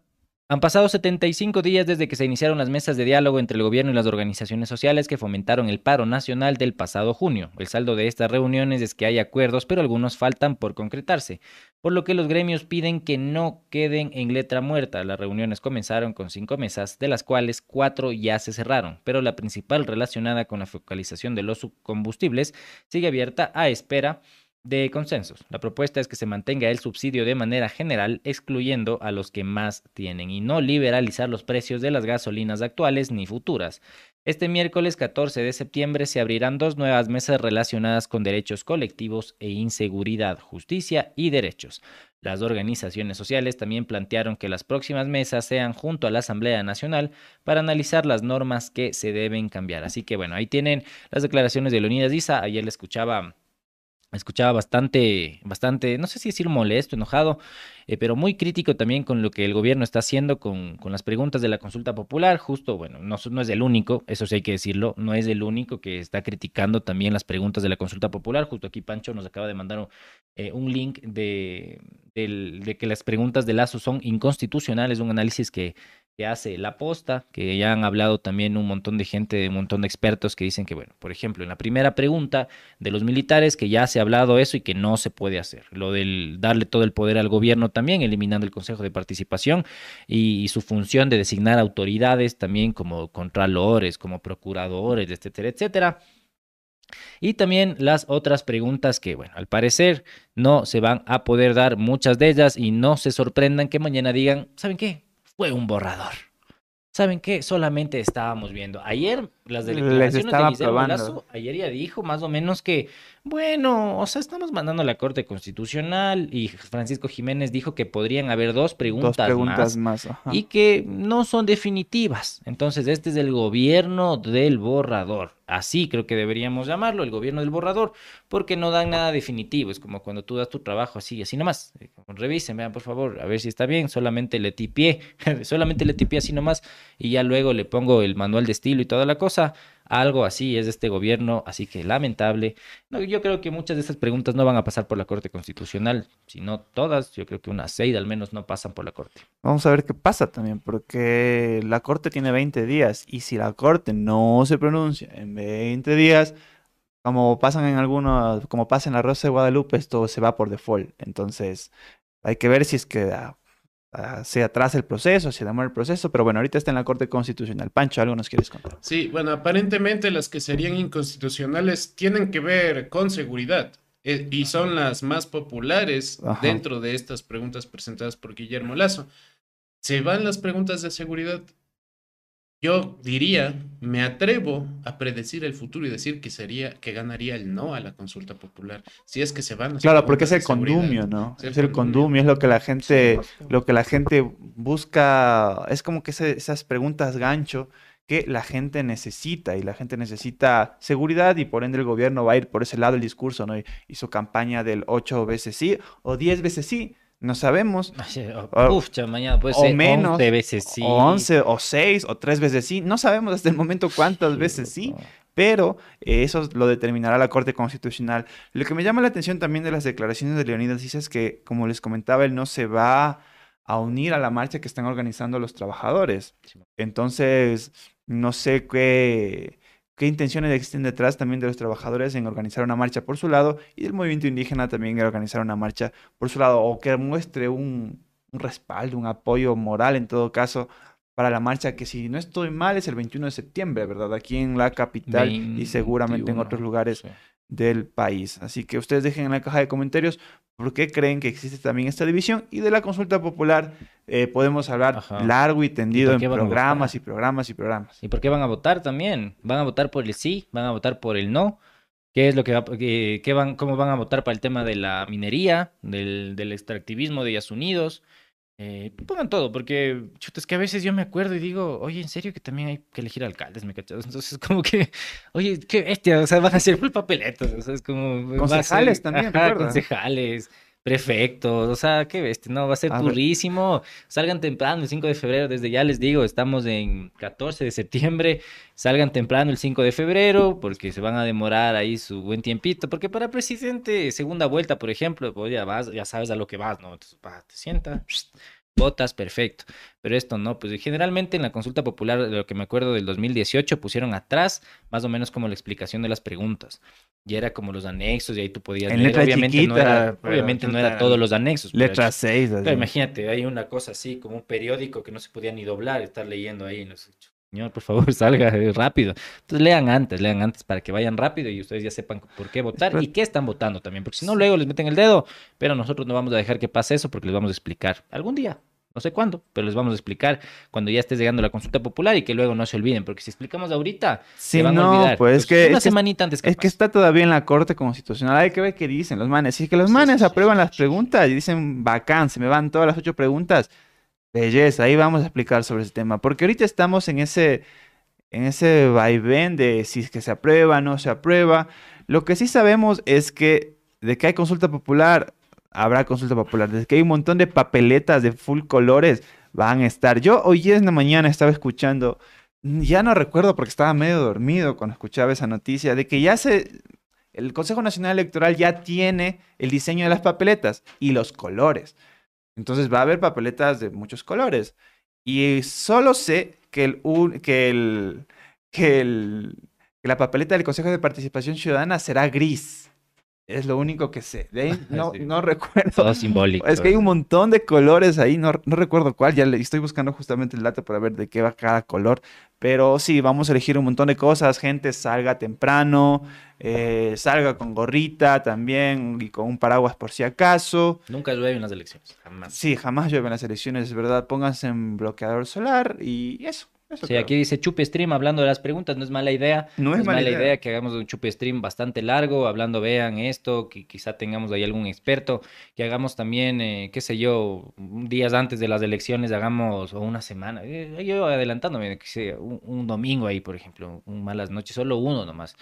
Han pasado 75 días desde que se iniciaron las mesas de diálogo entre el gobierno y las organizaciones sociales que fomentaron el paro nacional del pasado junio. El saldo de estas reuniones es que hay acuerdos, pero algunos faltan por concretarse, por lo que los gremios piden que no queden en letra muerta. Las reuniones comenzaron con cinco mesas, de las cuales cuatro ya se cerraron, pero la principal relacionada con la focalización de los combustibles sigue abierta a espera de consensos. La propuesta es que se mantenga el subsidio de manera general, excluyendo a los que más tienen y no liberalizar los precios de las gasolinas actuales ni futuras. Este miércoles 14 de septiembre se abrirán dos nuevas mesas relacionadas con derechos colectivos e inseguridad, justicia y derechos. Las organizaciones sociales también plantearon que las próximas mesas sean junto a la Asamblea Nacional para analizar las normas que se deben cambiar. Así que bueno, ahí tienen las declaraciones de Leonidas Isa. Ayer le escuchaba escuchaba bastante, bastante, no sé si decir molesto, enojado, eh, pero muy crítico también con lo que el gobierno está haciendo con, con las preguntas de la consulta popular. Justo, bueno, no, es el único, eso sí hay que decirlo, no es el único que está criticando también las preguntas de la consulta popular. Justo aquí Pancho nos acaba de mandar un, eh, un link de, de, que las preguntas de Lazo son inconstitucionales, un análisis que que hace la posta, que ya han hablado también un montón de gente, un montón de expertos que dicen que, bueno, por ejemplo, en la primera pregunta de los militares, que ya se ha hablado eso y que no se puede hacer. Lo del darle todo el poder al gobierno también, eliminando el Consejo de Participación y, su función de designar autoridades también como contralores, como procuradores, etcétera, etcétera. Y también las otras preguntas que, bueno, al parecer no se van a poder dar muchas de ellas y no se sorprendan que mañana digan, ¿saben qué? Fue un borrador. ¿Saben qué? Solamente estábamos viendo. Ayer las declaraciones de Guillermo Lazo, ayer ya dijo más o menos que, bueno, o sea, estamos mandando a la Corte Constitucional y Francisco Jiménez dijo que podrían haber dos preguntas, dos preguntas más, y que no son definitivas. Entonces, este es el gobierno del borrador. Así creo que deberíamos llamarlo, el gobierno del borrador, porque no dan nada definitivo. Es como cuando tú das tu trabajo así, así nomás. Eh, revisen, vean por favor, a ver si está bien. Solamente le tipié, solamente le tipié así nomás y ya luego le pongo el manual de estilo y toda la cosa. Algo así es este gobierno, así que lamentable. No, yo creo que muchas de estas preguntas no van a pasar por la Corte Constitucional, sino todas, yo creo que unas seis al menos no pasan por la Corte. Vamos a ver qué pasa también, porque la Corte tiene 20 días y si la Corte no se pronuncia en 20 días, como pasan en algunos, como pasa en la Rosa de Guadalupe, esto se va por default. Entonces, hay que ver si es que se atrasa el proceso, se demora el proceso, pero bueno, ahorita está en la Corte Constitucional. Pancho, ¿algo nos quieres contar? Sí, bueno, aparentemente las que serían inconstitucionales tienen que ver con seguridad eh, y son las más populares dentro de estas preguntas presentadas por Guillermo Lazo. Se van las preguntas de seguridad yo diría, me atrevo a predecir el futuro y decir que sería que ganaría el no a la consulta popular, si es que se van. A claro, porque es el condumio, ¿no? Es el condumio, es lo que la gente, lo que la gente busca, es como que esas preguntas gancho que la gente necesita y la gente necesita seguridad y por ende el gobierno va a ir por ese lado el discurso, ¿no? Hizo campaña del ocho veces sí o diez veces sí no sabemos. Uf, mañana puede ser menos, 11 veces sí. O 11 o 6 o 3 veces sí. No sabemos hasta el momento cuántas veces sí. Pero eh, eso lo determinará la Corte Constitucional. Lo que me llama la atención también de las declaraciones de Leonidas dice es que, como les comentaba, él no se va a unir a la marcha que están organizando los trabajadores. Entonces, no sé qué, qué intenciones existen detrás también de los trabajadores en organizar una marcha por su lado y del movimiento indígena también en organizar una marcha por su lado o que muestre un, respaldo, un apoyo moral en todo caso para la marcha que si no estoy mal es el 21 de septiembre, ¿verdad? Aquí en la capital y seguramente en otros lugares del país. Así que ustedes dejen en la caja de comentarios por qué creen que existe también esta división y de la consulta popular eh, podemos hablar largo y tendido en programas y programas y programas. ¿Y por qué van a votar también? ¿Van a votar por el sí? ¿Van a votar por el no? ¿Qué es lo que, va, qué, van, cómo van a votar para el tema de la minería, del, del extractivismo de Ellas Unidos? Eh, pongan todo, porque chuta, es que a veces yo me acuerdo y digo, oye, en serio que también hay que elegir alcaldes, ¿me cachas? Entonces, como que, oye, qué bestia, o sea, van a ser full papeletos, o sea, es como. Concejales también, ajá, concejales prefectos, o sea, qué bestia, no, va a ser turrísimo. Salgan temprano el 5 de febrero, desde ya les digo, estamos en 14 de septiembre, salgan temprano el 5 de febrero, porque se van a demorar ahí su buen tiempito, porque para presidente, segunda vuelta, por ejemplo, pues ya vas, ya sabes a lo que vas, ¿no? Entonces, te sientas, votas, perfecto. Pero esto no, pues generalmente en la consulta popular, de lo que me acuerdo del 2018, pusieron atrás más o menos como la explicación de las preguntas. Y era como los anexos, y ahí tú podías en leer. obviamente no era, obviamente no era todos los anexos. Letra 6. Pero imagínate, hay una cosa así, como un periódico que no se podía ni doblar, estar leyendo ahí. No sé, señor, por favor, salga rápido. Entonces lean antes, lean antes para que vayan rápido y ustedes ya sepan por qué votar y qué están votando también, porque si no, luego les meten el dedo, pero nosotros no vamos a dejar que pase eso porque les vamos a explicar algún día. No sé cuándo, pero les vamos a explicar cuando ya estés llegando la consulta popular y que luego no se olviden, porque si explicamos ahorita, se van a olvidar. Pues, es que, una semanita antes Es que está todavía en la Corte Constitucional. Hay que ver qué dicen los manes. Si es que los manes aprueban las preguntas y dicen bacán, se me van todas las ocho preguntas, belleza, ahí vamos a explicar sobre ese tema. Porque ahorita estamos en ese, en ese vaivén de si es que se aprueba, no se aprueba. Lo que sí sabemos es que de que hay consulta popular, habrá consulta popular. Desde que hay un montón de papeletas de full colores, van a estar. Yo hoy en la mañana estaba escuchando, ya no recuerdo porque estaba medio dormido cuando escuchaba esa noticia, de que ya se, el Consejo Nacional Electoral ya tiene el diseño de las papeletas y los colores. Entonces va a haber papeletas de muchos colores. Y solo sé que el, que el, que el, la papeleta del Consejo de Participación Ciudadana será gris. Es lo único que sé. no, no recuerdo. Todo simbólico. Es que hay un montón de colores ahí. No, no recuerdo cuál. Ya le, estoy buscando justamente el dato para ver de qué va cada color. Pero sí, vamos a elegir un montón de cosas. Gente, salga temprano. Eh, salga con gorrita también y con un paraguas por si acaso. Nunca llueve en las elecciones. Jamás. Sí, jamás llueve en las elecciones, es verdad. Pónganse en bloqueador solar y eso sí, aquí dice chupe stream hablando de las preguntas, no es mala idea. No es, mala, idea. que hagamos un chupe stream bastante largo, hablando, vean esto, que quizá tengamos ahí algún experto, que hagamos también, eh, qué sé yo, días antes de las elecciones, hagamos o una semana. Eh, yo adelantándome, que sea un, un, domingo ahí, por ejemplo, un malas noches, solo uno nomás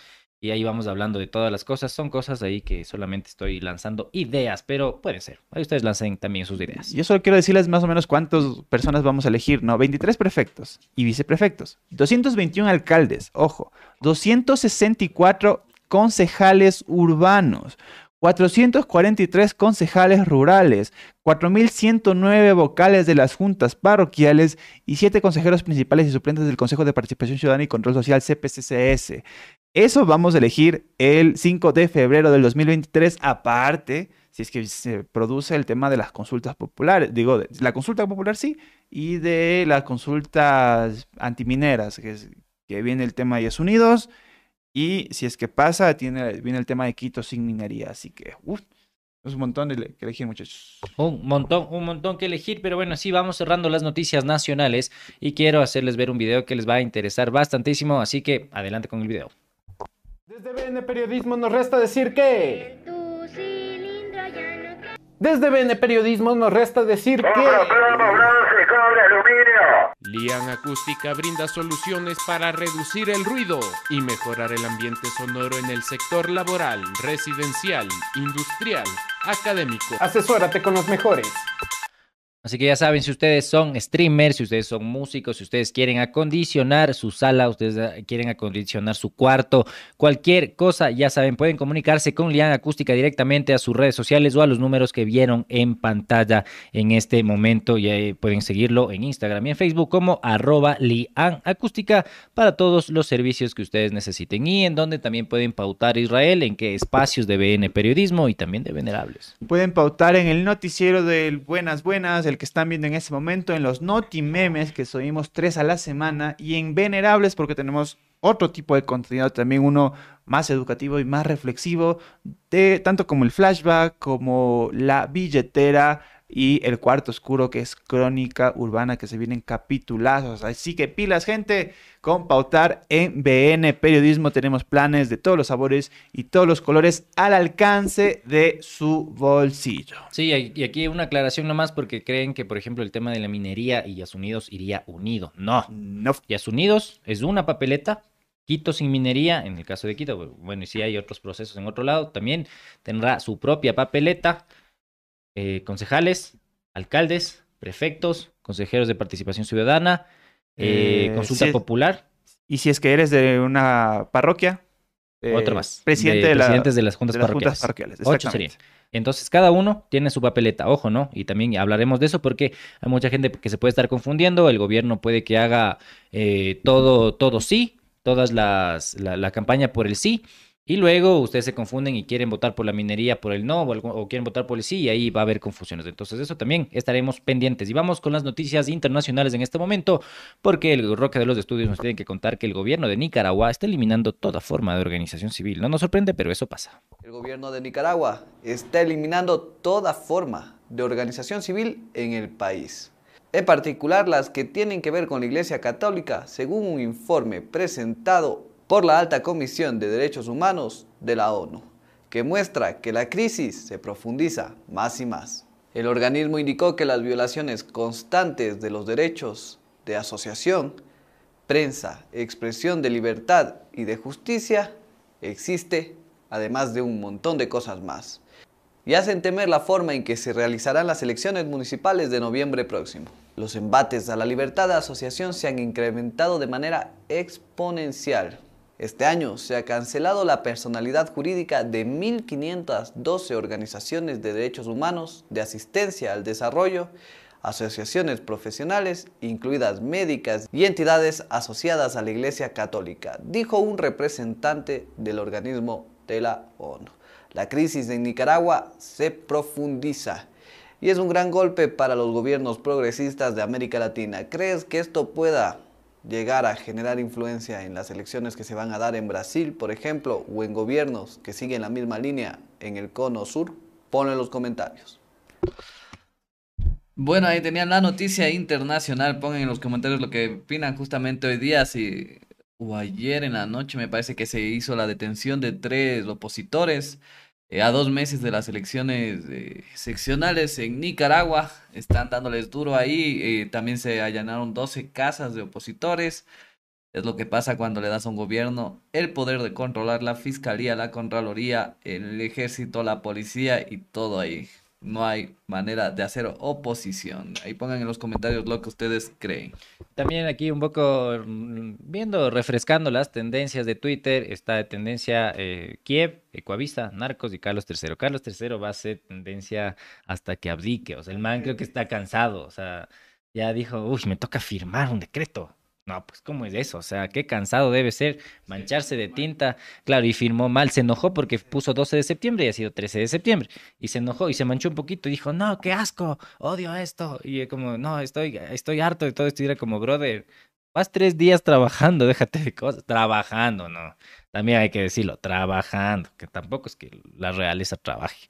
y ahí vamos hablando de todas las cosas. Son cosas ahí que solamente estoy lanzando ideas, pero puede ser. Ahí ustedes lancen también sus ideas. Yo solo quiero decirles más o menos cuántas personas vamos a elegir, ¿no? 23 prefectos y viceprefectos, 221 alcaldes, ojo, 264 concejales urbanos, 443 concejales rurales, 4.109 vocales de las juntas parroquiales y 7 consejeros principales y suplentes del Consejo de Participación Ciudadana y Control Social CPCCS. Eso vamos a elegir el 5 de febrero del 2023, aparte, si es que se produce el tema de las consultas populares, digo, de la consulta popular sí, y de las consultas antimineras, que, que viene el tema de Yes Unidos, y si es que pasa, tiene, viene el tema de Quito sin minería, así que, uff. Es un montón de que elegir, muchachos. Un montón, un montón que elegir, pero bueno, sí, vamos cerrando las noticias nacionales y quiero hacerles ver un video que les va a interesar bastantísimo, así que adelante con el video. Desde BN Periodismo nos resta decir que... Desde BN Periodismo nos resta decir que... Lian Acústica brinda soluciones para reducir el ruido y mejorar el ambiente sonoro en el sector laboral, residencial, industrial, académico. Asesórate con los mejores. Así que ya saben, si ustedes son streamers, si ustedes son músicos, si ustedes quieren acondicionar su sala, ustedes ah, quieren acondicionar su cuarto, cualquier cosa, ya saben, pueden comunicarse con Lian Acústica directamente a sus redes sociales o a los números que vieron en pantalla en este momento. Ya pueden seguirlo en Instagram y en Facebook como arroba Lian Acústica para todos los servicios que ustedes necesiten y en donde también pueden pautar Israel en qué espacios de BN Periodismo y también de Venerables. Pueden pautar en el noticiero del Buenas Buenas, el que están viendo en este momento, en los Noti Memes, que subimos tres a la semana, y en Venerables, porque tenemos otro tipo de contenido, también uno más educativo y más reflexivo, de, tanto como el flashback, como la billetera, y el cuarto oscuro que es Crónica Urbana que se vienen capitulazos. Así que pilas gente con pautar en BN Periodismo tenemos planes de todos los sabores y todos los colores al alcance de su bolsillo. Sí, y aquí una aclaración nomás porque creen que por ejemplo el tema de la minería y Unidos iría unido. No, no. Unidos es una papeleta Quito sin minería, en el caso de Quito, bueno, y si hay otros procesos en otro lado, también tendrá su propia papeleta, eh, concejales, alcaldes, prefectos, consejeros de participación ciudadana, eh, eh, consulta popular. Y si es que eres de una parroquia, otro más. Presidente de, presidentes de las juntas parroquiales. Ocho serían. Entonces, cada uno tiene su papeleta. Ojo, ¿no? Y también hablaremos de eso porque hay mucha gente que se puede estar confundiendo. El gobierno puede que haga todo, todo sí, todas las, la, campaña por el sí. Y luego ustedes se confunden y quieren votar por la minería por el no o, quieren votar por el sí y ahí va a haber confusiones. Entonces eso también estaremos pendientes. Y vamos con las noticias internacionales en este momento porque el Roque de los Estudios nos tiene que contar que el gobierno de Nicaragua está eliminando toda forma de organización civil. No nos sorprende, pero eso pasa. El gobierno de Nicaragua está eliminando toda forma de organización civil en el país en particular las que tienen que ver con la Iglesia Católica, según un informe presentado por la Alta Comisión de Derechos Humanos de la ONU, que muestra que la crisis se profundiza más y más. El organismo indicó que las violaciones constantes de los derechos de asociación, prensa, expresión de libertad y de justicia existe, además de un montón de cosas más, y hacen temer la forma en que se realizarán las elecciones municipales de noviembre próximo. Los embates a la libertad de asociación se han incrementado de manera exponencial. Este año se ha cancelado la personalidad jurídica de 1.512 organizaciones de derechos humanos, de asistencia al desarrollo, asociaciones profesionales, incluidas médicas y entidades asociadas a la Iglesia Católica, dijo un representante del organismo de la ONU. La crisis en Nicaragua se profundiza y es un gran golpe para los gobiernos progresistas de América Latina. ¿Crees que esto pueda llegar a generar influencia en las elecciones que se van a dar en Brasil, por ejemplo, o en gobiernos que siguen la misma línea en el cono sur? Ponlo en los comentarios. Bueno, ahí tenían la noticia internacional. Pongan en los comentarios lo que opinan justamente hoy día. Si, o ayer en la noche me parece que se hizo la detención de tres opositores eh, a dos meses de las elecciones eh, seccionales en Nicaragua. Están dándoles duro ahí. Eh, también se allanaron 12 casas de opositores. Es lo que pasa cuando le das a un gobierno el poder de controlar la fiscalía, la contraloría, el ejército, la policía y todo ahí no hay manera de hacer oposición. Ahí pongan en los comentarios lo que ustedes creen. También aquí un poco mm, viendo, refrescando las tendencias de Twitter, está de tendencia eh, Kiev, Ecuavisa, Narcos y Carlos III. Carlos III va a ser tendencia hasta que abdique. O sea, el man creo que está cansado. O sea, ya dijo, uy, me toca firmar un decreto. No, pues ¿cómo es eso? O sea, qué cansado debe ser mancharse de tinta. Claro, y firmó mal, se enojó porque puso 12 de septiembre y ha sido 13 de septiembre. Y se enojó y se manchó un poquito y dijo, no, qué asco, odio esto. Y como, no, estoy, estoy harto de todo esto. Y era como, brother, vas tres días trabajando, déjate de cosas. Trabajando, no. También hay que decirlo, trabajando, que tampoco es que la realeza trabaje.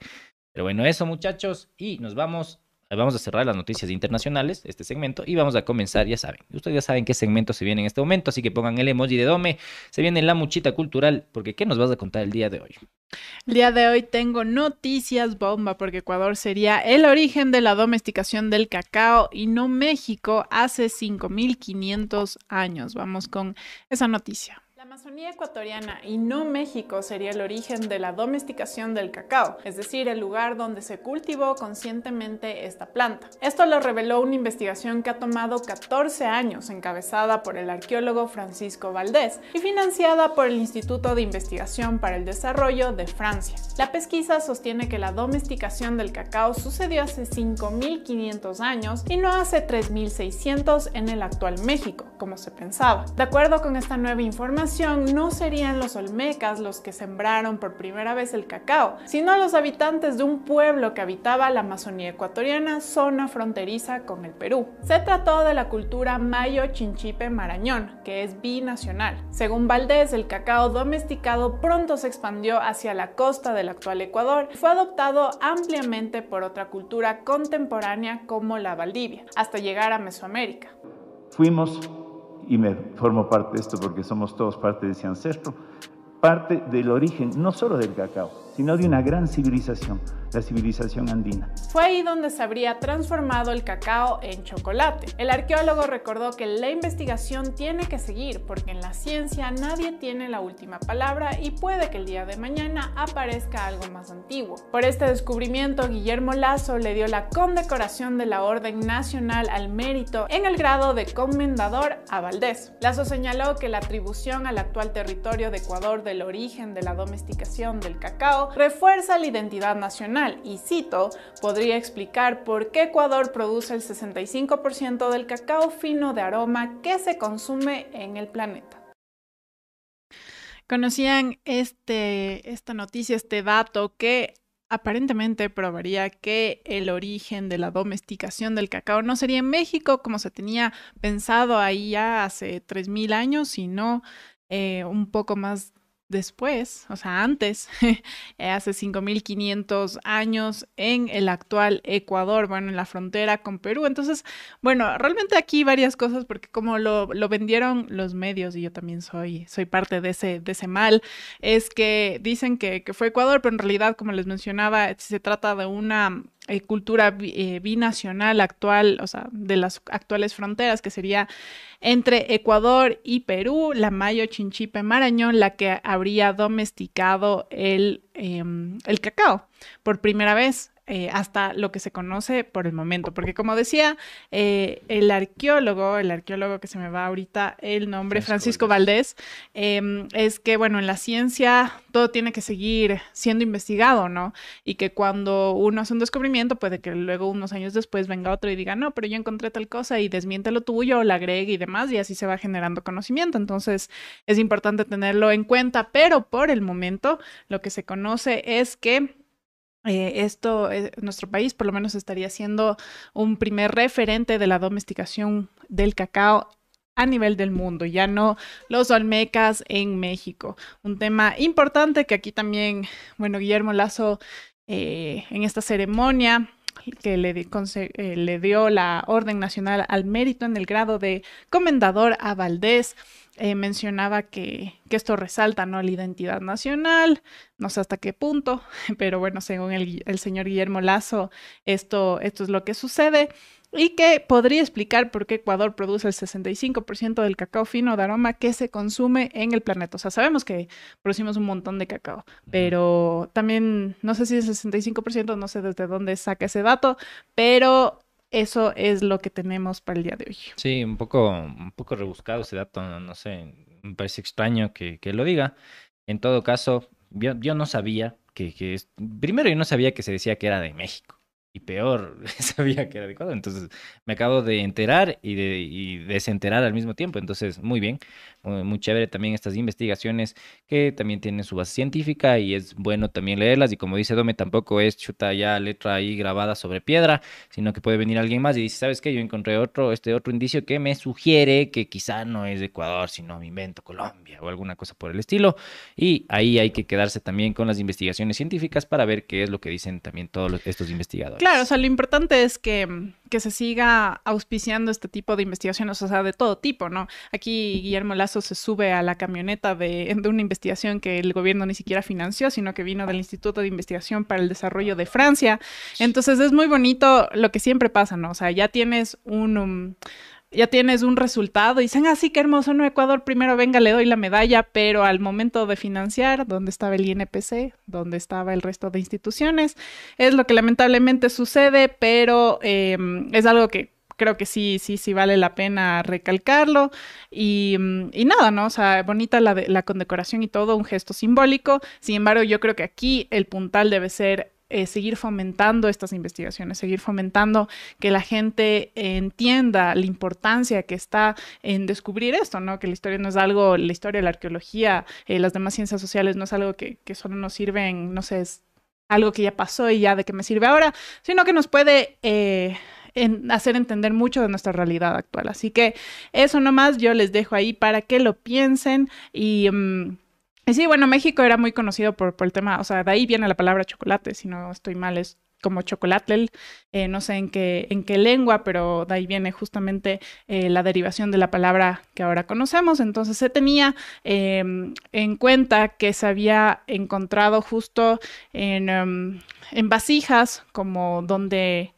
Pero bueno, eso muchachos, y nos vamos Vamos a cerrar las noticias internacionales, este segmento, y vamos a comenzar, ya saben, ustedes ya saben qué segmento se viene en este momento, así que pongan el emoji de Dome, se viene la muchita cultural, porque ¿qué nos vas a contar el día de hoy? El día de hoy tengo noticias bomba, porque Ecuador sería el origen de la domesticación del cacao y no México hace 5.500 años. Vamos con esa noticia. Amazonía ecuatoriana y no México sería el origen de la domesticación del cacao, es decir, el lugar donde se cultivó conscientemente esta planta. Esto lo reveló una investigación que ha tomado 14 años, encabezada por el arqueólogo Francisco Valdés y financiada por el Instituto de Investigación para el Desarrollo de Francia. La pesquisa sostiene que la domesticación del cacao sucedió hace 5.500 años y no hace 3.600 en el actual México, como se pensaba. De acuerdo con esta nueva información, no serían los olmecas los que sembraron por primera vez el cacao, sino los habitantes de un pueblo que habitaba la Amazonía ecuatoriana, zona fronteriza con el Perú. Se trató de la cultura mayo chinchipe marañón, que es binacional. Según Valdés, el cacao domesticado pronto se expandió hacia la costa del actual Ecuador y fue adoptado ampliamente por otra cultura contemporánea como la Valdivia, hasta llegar a Mesoamérica. Fuimos, y me formo parte de esto porque somos todos parte de ese ancestro, parte del origen no solo del cacao, sino de una gran civilización, la civilización andina. Fue ahí donde se habría transformado el cacao en chocolate. El arqueólogo recordó que la investigación tiene que seguir porque en la ciencia nadie tiene la última palabra y puede que el día de mañana aparezca algo más antiguo. Por este descubrimiento, Guillermo Lazo le dio la condecoración de la Orden Nacional al Mérito en el grado de comendador a Valdés. Lazo señaló que la atribución al actual territorio de Ecuador del origen de la domesticación del cacao refuerza la identidad nacional y cito, podría explicar por qué Ecuador produce el 65% del cacao fino de aroma que se consume en el planeta. ¿Conocían este, esta noticia, este dato que aparentemente probaría que el origen de la domesticación del cacao no sería en México como se tenía pensado ahí ya hace 3.000 años, sino eh, un poco más después, o sea, antes, hace 5.500 años en el actual Ecuador, bueno, en la frontera con Perú. Entonces, bueno, realmente aquí varias cosas, porque como lo, vendieron los medios, y yo también soy, soy parte de ese, de ese mal, es que dicen que fue Ecuador, pero en realidad, como les mencionaba, se trata de una eh, cultura eh, binacional actual, o sea, de las actuales fronteras, que sería entre Ecuador y Perú, la Mayo Chinchipe Marañón, la que habría domesticado el, em, el cacao por primera vez. Eh, hasta lo que se conoce por el momento. Porque como decía eh, el arqueólogo, el arqueólogo que se me va ahorita el nombre, Francisco, Valdés, em, es que, bueno, en la ciencia todo tiene que seguir siendo investigado, ¿no? Y que cuando uno hace un descubrimiento, puede que luego unos años después venga otro y diga, no, pero yo encontré tal cosa y desmiente lo tuyo o la agregue y demás, y así se va generando conocimiento. Entonces, es importante tenerlo en cuenta, pero por el momento lo que se conoce es que eh, esto, eh, nuestro país por lo menos estaría siendo un primer referente de la domesticación del cacao a nivel del mundo, ya no los olmecas en México. Un tema importante que aquí también, bueno, Guillermo Lazo eh, en esta ceremonia que le, le, dio la Orden Nacional al Mérito en el grado de Comendador a Valdés, eh, mencionaba que, que, esto resalta ¿no? la identidad nacional, no sé hasta qué punto, pero bueno, según el, el, señor Guillermo Lazo, esto, esto es lo que sucede y que podría explicar por qué Ecuador produce el 65% del cacao fino de aroma que se consume en el planeta. O sea, sabemos que producimos un montón de cacao, pero también, no sé si el 65%, no sé desde dónde saca ese dato, pero eso es lo que tenemos para el día de hoy. Sí, un poco, un poco rebuscado ese dato, no, sé, me parece extraño que, que, lo diga. En todo caso, yo, yo no sabía que, que es... Primero yo no sabía que se decía que era de México y peor, sabía que era adecuado. Entonces me acabo de enterar y, de, y desenterar al mismo tiempo. Entonces, muy bien, muy, chévere también estas investigaciones que también tienen su base científica y es bueno también leerlas. Y como dice Dome, tampoco es chuta ya letra ahí grabada sobre piedra, sino que puede venir alguien más y dice, ¿sabes qué? Yo encontré otro, este otro indicio que me sugiere que quizá no es Ecuador, sino me invento Colombia o alguna cosa por el estilo. Y ahí hay que quedarse también con las investigaciones científicas para ver qué es lo que dicen también todos estos investigadores. Claro, o sea, lo importante es que, que se siga auspiciando este tipo de investigaciones, o sea, de todo tipo, ¿no? Aquí Guillermo Lazo se sube a la camioneta de, de, una investigación que el gobierno ni siquiera financió, sino que vino del Instituto de Investigación para el Desarrollo de Francia. Entonces es muy bonito lo que siempre pasa, ¿no? O sea, ya tienes un... Um, ya tienes un resultado y dicen, ah, sí, qué hermoso, no, Ecuador, primero venga, le doy la medalla, pero al momento de financiar, ¿dónde estaba el INPC? ¿Dónde estaba el resto de instituciones? Es lo que lamentablemente sucede, pero em, es algo que creo que sí, sí, sí vale la pena recalcarlo. Y, nada, ¿no? O sea, bonita la condecoración y todo, un gesto simbólico. Sin embargo, yo creo que aquí el puntal debe ser eh, seguir fomentando estas investigaciones, seguir fomentando que la gente entienda la importancia que está en descubrir esto, ¿no? Que la historia no es algo, la historia, la arqueología, eh, las demás ciencias sociales no es algo que, solo nos sirven, no sé, es algo que ya pasó y ya de qué me sirve ahora, sino que nos puede eh, hacer entender mucho de nuestra realidad actual. Así que eso nomás yo les dejo ahí para que lo piensen y... Mm, sí, bueno, México era muy conocido por, el tema, o sea, de ahí viene la palabra chocolate, si no estoy mal, es como chocolate, eh, no sé en qué, en qué lengua, pero de ahí viene justamente eh, la derivación de la palabra que ahora conocemos. Entonces se tenía em, en cuenta que se había encontrado justo en, em, en vasijas como donde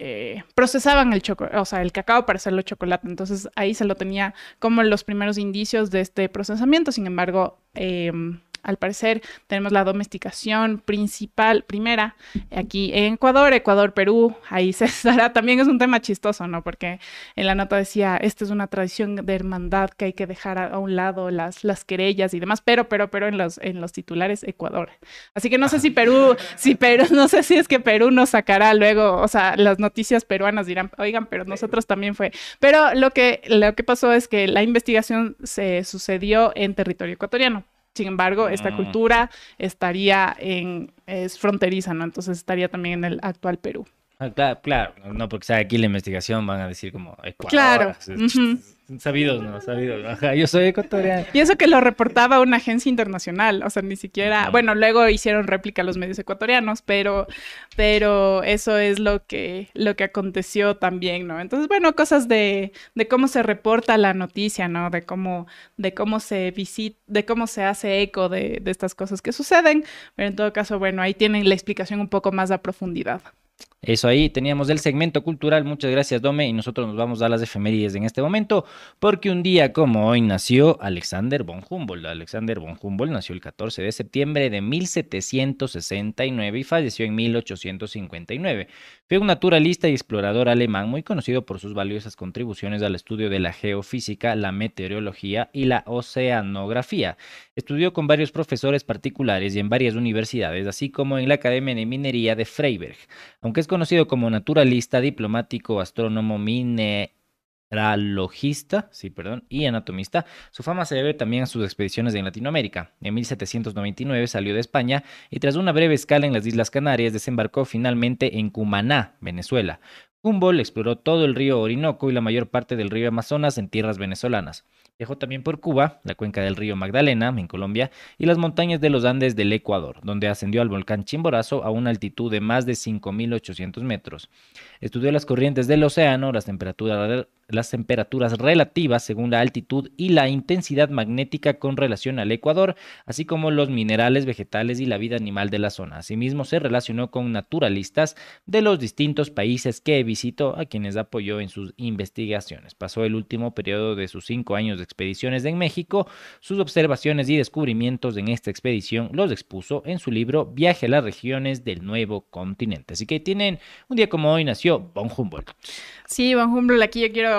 eh, procesaban el, o sea, el cacao para hacerlo chocolate. Entonces ahí se lo tenía como los primeros indicios de este procesamiento. Sin embargo, em, al parecer tenemos la domesticación principal, primera, aquí en Ecuador, Ecuador, Perú, ahí se estará, también es un tema chistoso, ¿no? Porque en la nota decía, esta es una tradición de hermandad que hay que dejar a, un lado las, las querellas y demás, pero, pero, pero en los, en los titulares, Ecuador. Así que no sé si Perú, si Perú, no sé si es que Perú nos sacará luego, o sea, las noticias peruanas dirán, oigan, pero nosotros también fue. Pero lo que, lo que pasó es que la investigación se sucedió en territorio ecuatoriano. Sin embargo, esta mm. cultura estaría en, es fronteriza, ¿no? Entonces estaría también en el actual Perú. Ah, claro, claro, no porque sea aquí la investigación van a decir como Ecuador. Claro. Sabidos, no, sabidos. Ajá, yo soy ecuatoriano. Y eso que lo reportaba una agencia internacional, o sea, ni siquiera, bueno, luego hicieron réplica los medios ecuatorianos, pero, pero eso es lo que, lo que aconteció también, ¿no? Entonces, bueno, cosas de, de cómo se reporta la noticia, ¿no? De cómo, de cómo se visita, de cómo se hace eco de, de estas cosas que suceden, pero en todo caso, bueno, ahí tienen la explicación un poco más a profundidad. Eso ahí teníamos el segmento cultural. Muchas gracias, Dome. Y nosotros nos vamos a las efemérides en este momento, porque un día como hoy nació Alexander von Humboldt. Alexander von Humboldt nació el 14 de septiembre de 1769 y falleció en 1859. Fue un naturalista y explorador alemán muy conocido por sus valiosas contribuciones al estudio de la geofísica, la meteorología y la oceanografía. Estudió con varios profesores particulares y en varias universidades, así como en la Academia de Minería de Freiberg. Aunque es conocido como naturalista, diplomático, astrónomo, mineralogista sí, perdón, y anatomista, su fama se debe también a sus expediciones en Latinoamérica. En 1799 salió de España y tras una breve escala en las Islas Canarias desembarcó finalmente en Cumaná, Venezuela. Humboldt exploró todo el río Orinoco y la mayor parte del río Amazonas en tierras venezolanas. Viajó también por Cuba, la cuenca del río Magdalena, en Colombia, y las montañas de los Andes del Ecuador, donde ascendió al volcán Chimborazo a una altitud de más de 5.800 metros. Estudió las corrientes del océano, las temperaturas, las temperaturas relativas según la altitud y la intensidad magnética con relación al Ecuador, así como los minerales, vegetales y la vida animal de la zona. Asimismo, se relacionó con naturalistas de los distintos países que visitó, a quienes apoyó en sus investigaciones. Pasó el último periodo de sus cinco años de expediciones en México. Sus observaciones y descubrimientos en esta expedición los expuso en su libro Viaje a las regiones del nuevo continente. Así que tienen un día como hoy nació Von Humboldt. Sí, Von Humboldt, aquí yo quiero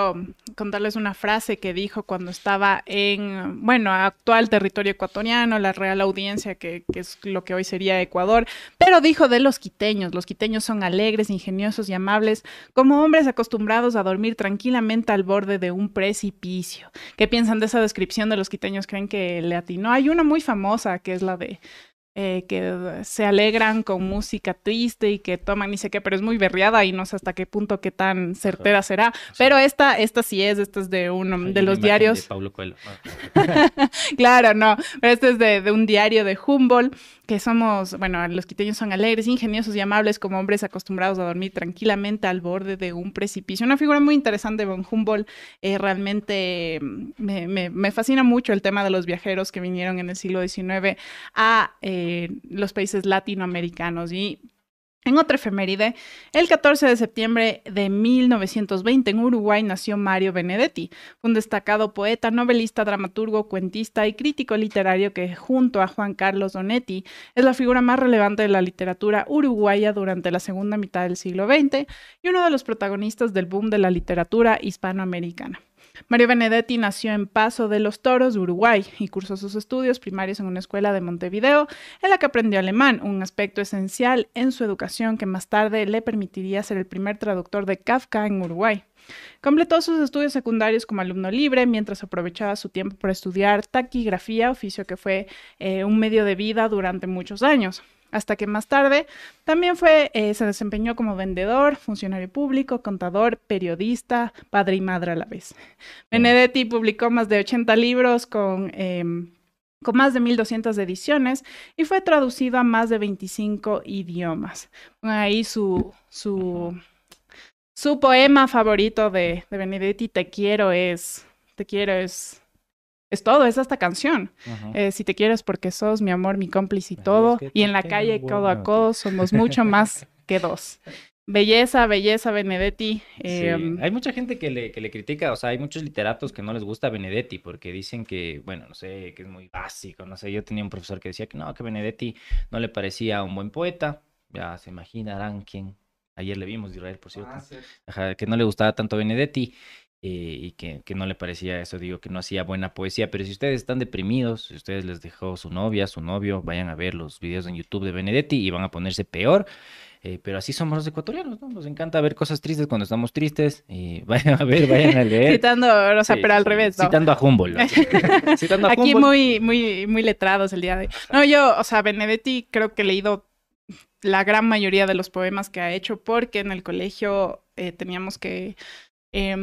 contarles una frase que dijo cuando estaba en, bueno, actual territorio ecuatoriano, la Real Audiencia, que, que, es lo que hoy sería Ecuador, pero dijo de los quiteños. Los quiteños son alegres, ingeniosos y amables, como hombres acostumbrados a dormir tranquilamente al borde de un precipicio. ¿Qué piensan de esa descripción de los quiteños? ¿Creen que le atinó? Hay una muy famosa que es la de eh, que se alegran con música triste y que toman ni sé qué, pero es muy berriada y no sé hasta qué punto qué tan certera será. Pero esta, esta sí es, esta es de uno de los diarios. claro, no, este es de, de un diario de Humboldt que somos, bueno, los quiteños son alegres, ingeniosos y amables como hombres acostumbrados a dormir tranquilamente al borde de un precipicio. Una figura muy interesante, Von Humboldt. Eh, realmente mm, me, me, fascina mucho el tema de los viajeros que vinieron en el siglo XIX a eh, los países latinoamericanos y en otra efeméride, el 14 de septiembre de 1920 en Uruguay nació Mario Benedetti, un destacado poeta, novelista, dramaturgo, cuentista y crítico literario que junto a Juan Carlos Donetti es la figura más relevante de la literatura uruguaya durante la segunda mitad del siglo XX y uno de los protagonistas del boom de la literatura hispanoamericana. Mario Benedetti nació en Paso de los Toros, Uruguay, y cursó sus estudios primarios en una escuela de Montevideo, en la que aprendió alemán, un aspecto esencial en su educación que más tarde le permitiría ser el primer traductor de Kafka en Uruguay. Completó sus estudios secundarios como alumno libre mientras aprovechaba su tiempo para estudiar taquigrafía, oficio que fue eh, un medio de vida durante muchos años hasta que más tarde también fue, eh, se desempeñó como vendedor, funcionario público, contador, periodista, padre y madre a la vez. Benedetti publicó más de 80 libros con, em, con más de 1.200 ediciones y fue traducido a más de 25 idiomas. Ahí su, su, su poema favorito de, de Benedetti, Te quiero, es... Te quiero es es todo, es esta canción. Eh, si te quieres porque sos mi amor, mi cómplice y todo. y en la calle, codo a codo, somos mucho más que dos. Belleza, belleza, Benedetti. Em, hay mucha gente que le, que le critica, o sea, hay muchos literatos que no les gusta Benedetti porque dicen que, bueno, no sé, que es muy básico, no sé, yo tenía un profesor que decía que no, que Benedetti no le parecía un buen poeta, ya se imaginarán quién, ayer le vimos Israel, por cierto, ah, que no le gustaba tanto Benedetti eh, y que, que, no le parecía eso, digo, que no hacía buena poesía. Pero si ustedes están deprimidos, si ustedes les dejó su novia, su novio, vayan a ver los videos en YouTube de Benedetti y van a ponerse peor. Eh, pero así somos los ecuatorianos, ¿no? Nos encanta ver cosas tristes cuando estamos tristes. Y vayan a ver, vayan a leer. citando, o sea, pero al revés, ¿no? Citando a Humboldt. citando a Aquí muy, muy, muy letrados el día de hoy. No, yo, o sea, Benedetti creo que he leído la gran mayoría de los poemas que ha hecho porque en el colegio eh, teníamos que eh,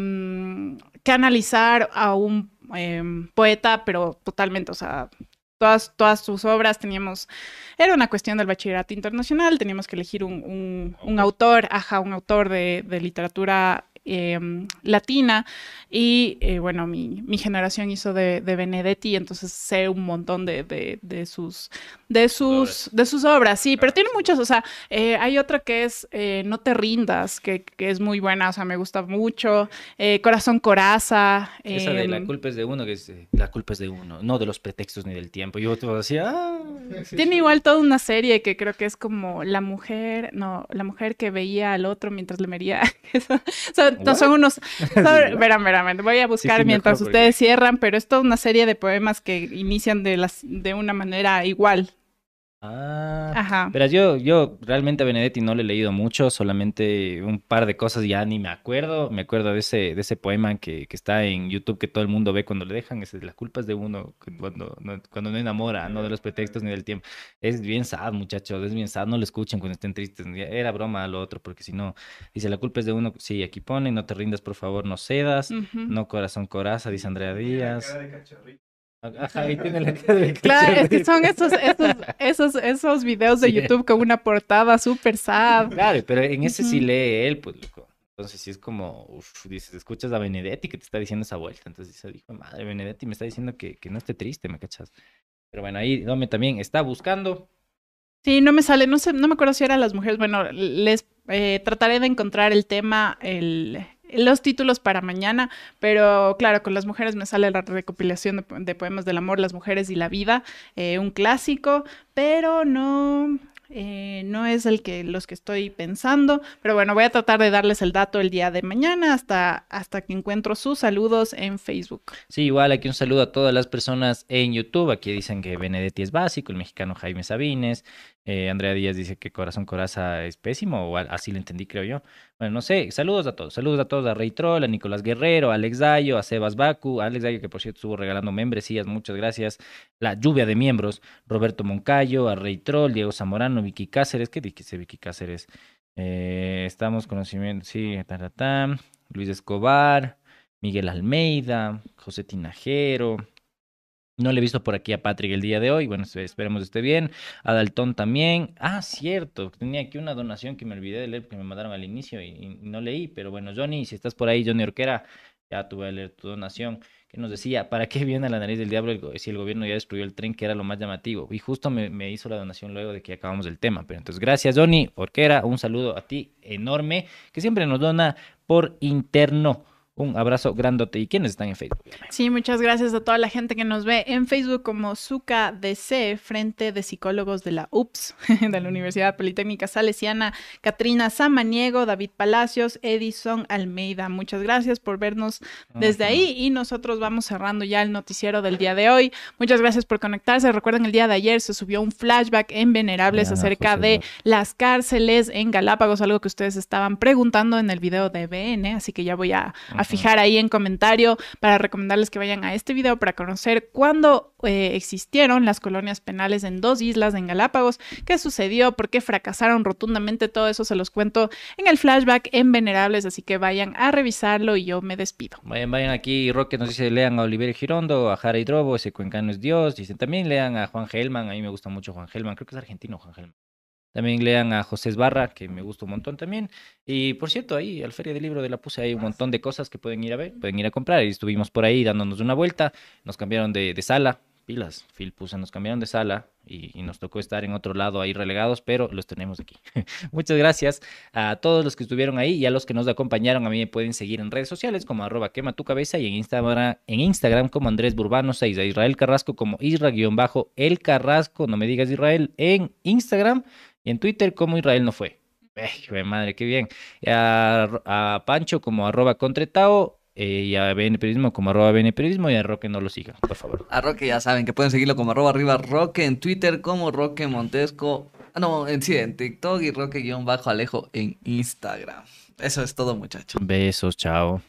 que analizar a un em, poeta, pero totalmente, o sea, todas, todas sus obras teníamos, era una cuestión del bachillerato internacional, teníamos que elegir un, un, autor, ajá, un autor de, de literatura Em, latina y eh, bueno, mi, mi, generación hizo de, de, Benedetti, entonces sé un montón de, de, sus, de, sus, de sus obras, sí, pero tiene muchas, o sea, eh, hay otra que es eh, No te rindas, que, que, es muy buena, o sea, me gusta mucho, Corazón Coraza. Esa de La em, culpa es de uno, que es La culpa es de uno, no de los pretextos ni del tiempo, yo todo decía, ah, Tiene igual toda una serie que creo que es como la mujer, no, la mujer que veía al otro mientras le mería, o sea, no son unos. verán, verán, voy a buscar mientras ustedes cierran, pero es toda una serie de poemas que inician de, las, de una manera igual. Ah, Ajá. Pero yo, yo realmente a Benedetti no le he leído mucho, solamente un par de cosas ya ni me acuerdo. Me acuerdo de ese, de ese poema que, que está en YouTube que todo el mundo ve cuando le dejan, es las culpas de uno cuando no, cuando no enamora, no de los pretextos ni del tiempo. Es bien sad, muchachos, es bien sad, no lo escuchen cuando estén tristes. Era broma lo otro, porque si no, dice la culpa es de uno, sí, aquí pone, no te rindas, por favor, no cedas, no corazón coraza, dice Andrea Díaz. Ajá, ahí tiene la Claro, es que son esos, esos, esos, esos videos de YouTube con una portada súper sad. Claro, pero en ese sí lee él, pues, loco. Entonces sí es como, uff, dices, escuchas a Benedetti que te está diciendo esa vuelta. Entonces dice, dijo, madre, Benedetti me está diciendo que, que no esté triste, ¿me cachas? Pero bueno, ahí Dome también está buscando. Sí, no me sale, no sé, no me acuerdo si eran las mujeres. Bueno, les eh, trataré de encontrar el tema, el, los títulos para mañana, pero claro, con las mujeres me sale la recopilación de, poemas del amor, las mujeres y la vida, eh, un clásico, pero no, eh, no es el que los que estoy pensando, pero bueno, voy a tratar de darles el dato el día de mañana hasta, hasta que encuentro sus saludos en Facebook. Sí, igual aquí un saludo a todas las personas en YouTube. Aquí dicen que Benedetti es básico, el mexicano Jaime Sabines, eh, Andrea Díaz dice que Corazón Coraza es pésimo, o así lo entendí, creo yo. Bueno, no sé, saludos a todos. Saludos a todos, a Rey Troll, a Nicolás Guerrero, a Alex Dayo, a Sebas Baku, a Alex Dayo, que por cierto estuvo regalando membresías, muchas gracias. La lluvia de miembros, Roberto Moncayo, a Rey Troll, Diego Zamorano, Vicky Cáceres, ¿qué dice Vicky Cáceres? Eh, estamos conocimiento, sí, taratán, Luis Escobar, Miguel Almeida, José Tinajero. No le he visto por aquí a Patrick el día de hoy. Bueno, esperemos esté bien. A Dalton también. Ah, cierto. Tenía aquí una donación que me olvidé de leer que me mandaron al inicio y, no leí. Pero bueno, Johnny, si estás por ahí, Johnny Orquera, ya tuve a leer tu donación. Que nos decía, ¿para qué viene a la nariz del diablo si el gobierno ya destruyó el tren, que era lo más llamativo? Y justo me, me hizo la donación luego de que acabamos el tema. Pero entonces, gracias, Johnny Orquera. Un saludo a ti enorme, que siempre nos dona por interno. Un abrazo grandote. ¿Y quiénes están en Facebook? Sí, muchas gracias a toda la gente que nos ve en Facebook como Zuka DC, Frente de Psicólogos de la UPS, de la Universidad Politécnica Salesiana, Katrina Samaniego, David Palacios, Edison Almeida. Muchas gracias por vernos desde ahí y nosotros vamos cerrando ya el noticiero del día de hoy. Muchas gracias por conectarse. Recuerden, el día de ayer se subió un flashback en Venerables acerca de las cárceles en Galápagos, algo que ustedes estaban preguntando en el video de BN, así que ya voy a fijar ahí en comentario para recomendarles que vayan a este video para conocer cuándo eh, existieron las colonias penales en dos islas en Galápagos, qué sucedió, por qué fracasaron rotundamente, todo eso se los cuento en el flashback en Venerables, así que vayan a revisarlo y yo me despido. Vayan, vayan aquí, Roque nos dice, lean a Oliver Girondo, a Jara Hidrobo, ese cuencano es Dios, dicen también lean a Juan Gelman, a mí me gusta mucho Juan Gelman, creo que es argentino Juan Gelman. También lean a José Esbarra, que me gusta un montón también. Y por cierto, ahí al Feria del Libro de la Puse hay un montón de cosas que pueden ir a ver, pueden ir a comprar. Y estuvimos por ahí dándonos una vuelta, nos cambiaron de, sala, pilas, Phil Puse, nos cambiaron de sala y, nos tocó estar en otro lado ahí relegados, pero los tenemos aquí. Muchas gracias a todos los que estuvieron ahí y a los que nos acompañaron. A mí me pueden seguir en redes sociales como arroba quema tu cabeza y en Instagram, en Instagram como Andrés Burbano 6, a Israel Carrasco como Isra-el Carrasco, no me digas Israel, en Instagram y en Twitter como Israel no fue. Eh, madre, qué bien. A, Pancho como arroba contretao eh, y a BN Periodismo como arroba BN Periodismo y a Roque no lo sigan, por favor. A Roque ya saben que pueden seguirlo como arroba arriba Roque en Twitter como Roque Montesco. Ah, no, en sí, en TikTok y Roque-Alejo en Instagram. Eso es todo, muchachos. Besos, chao.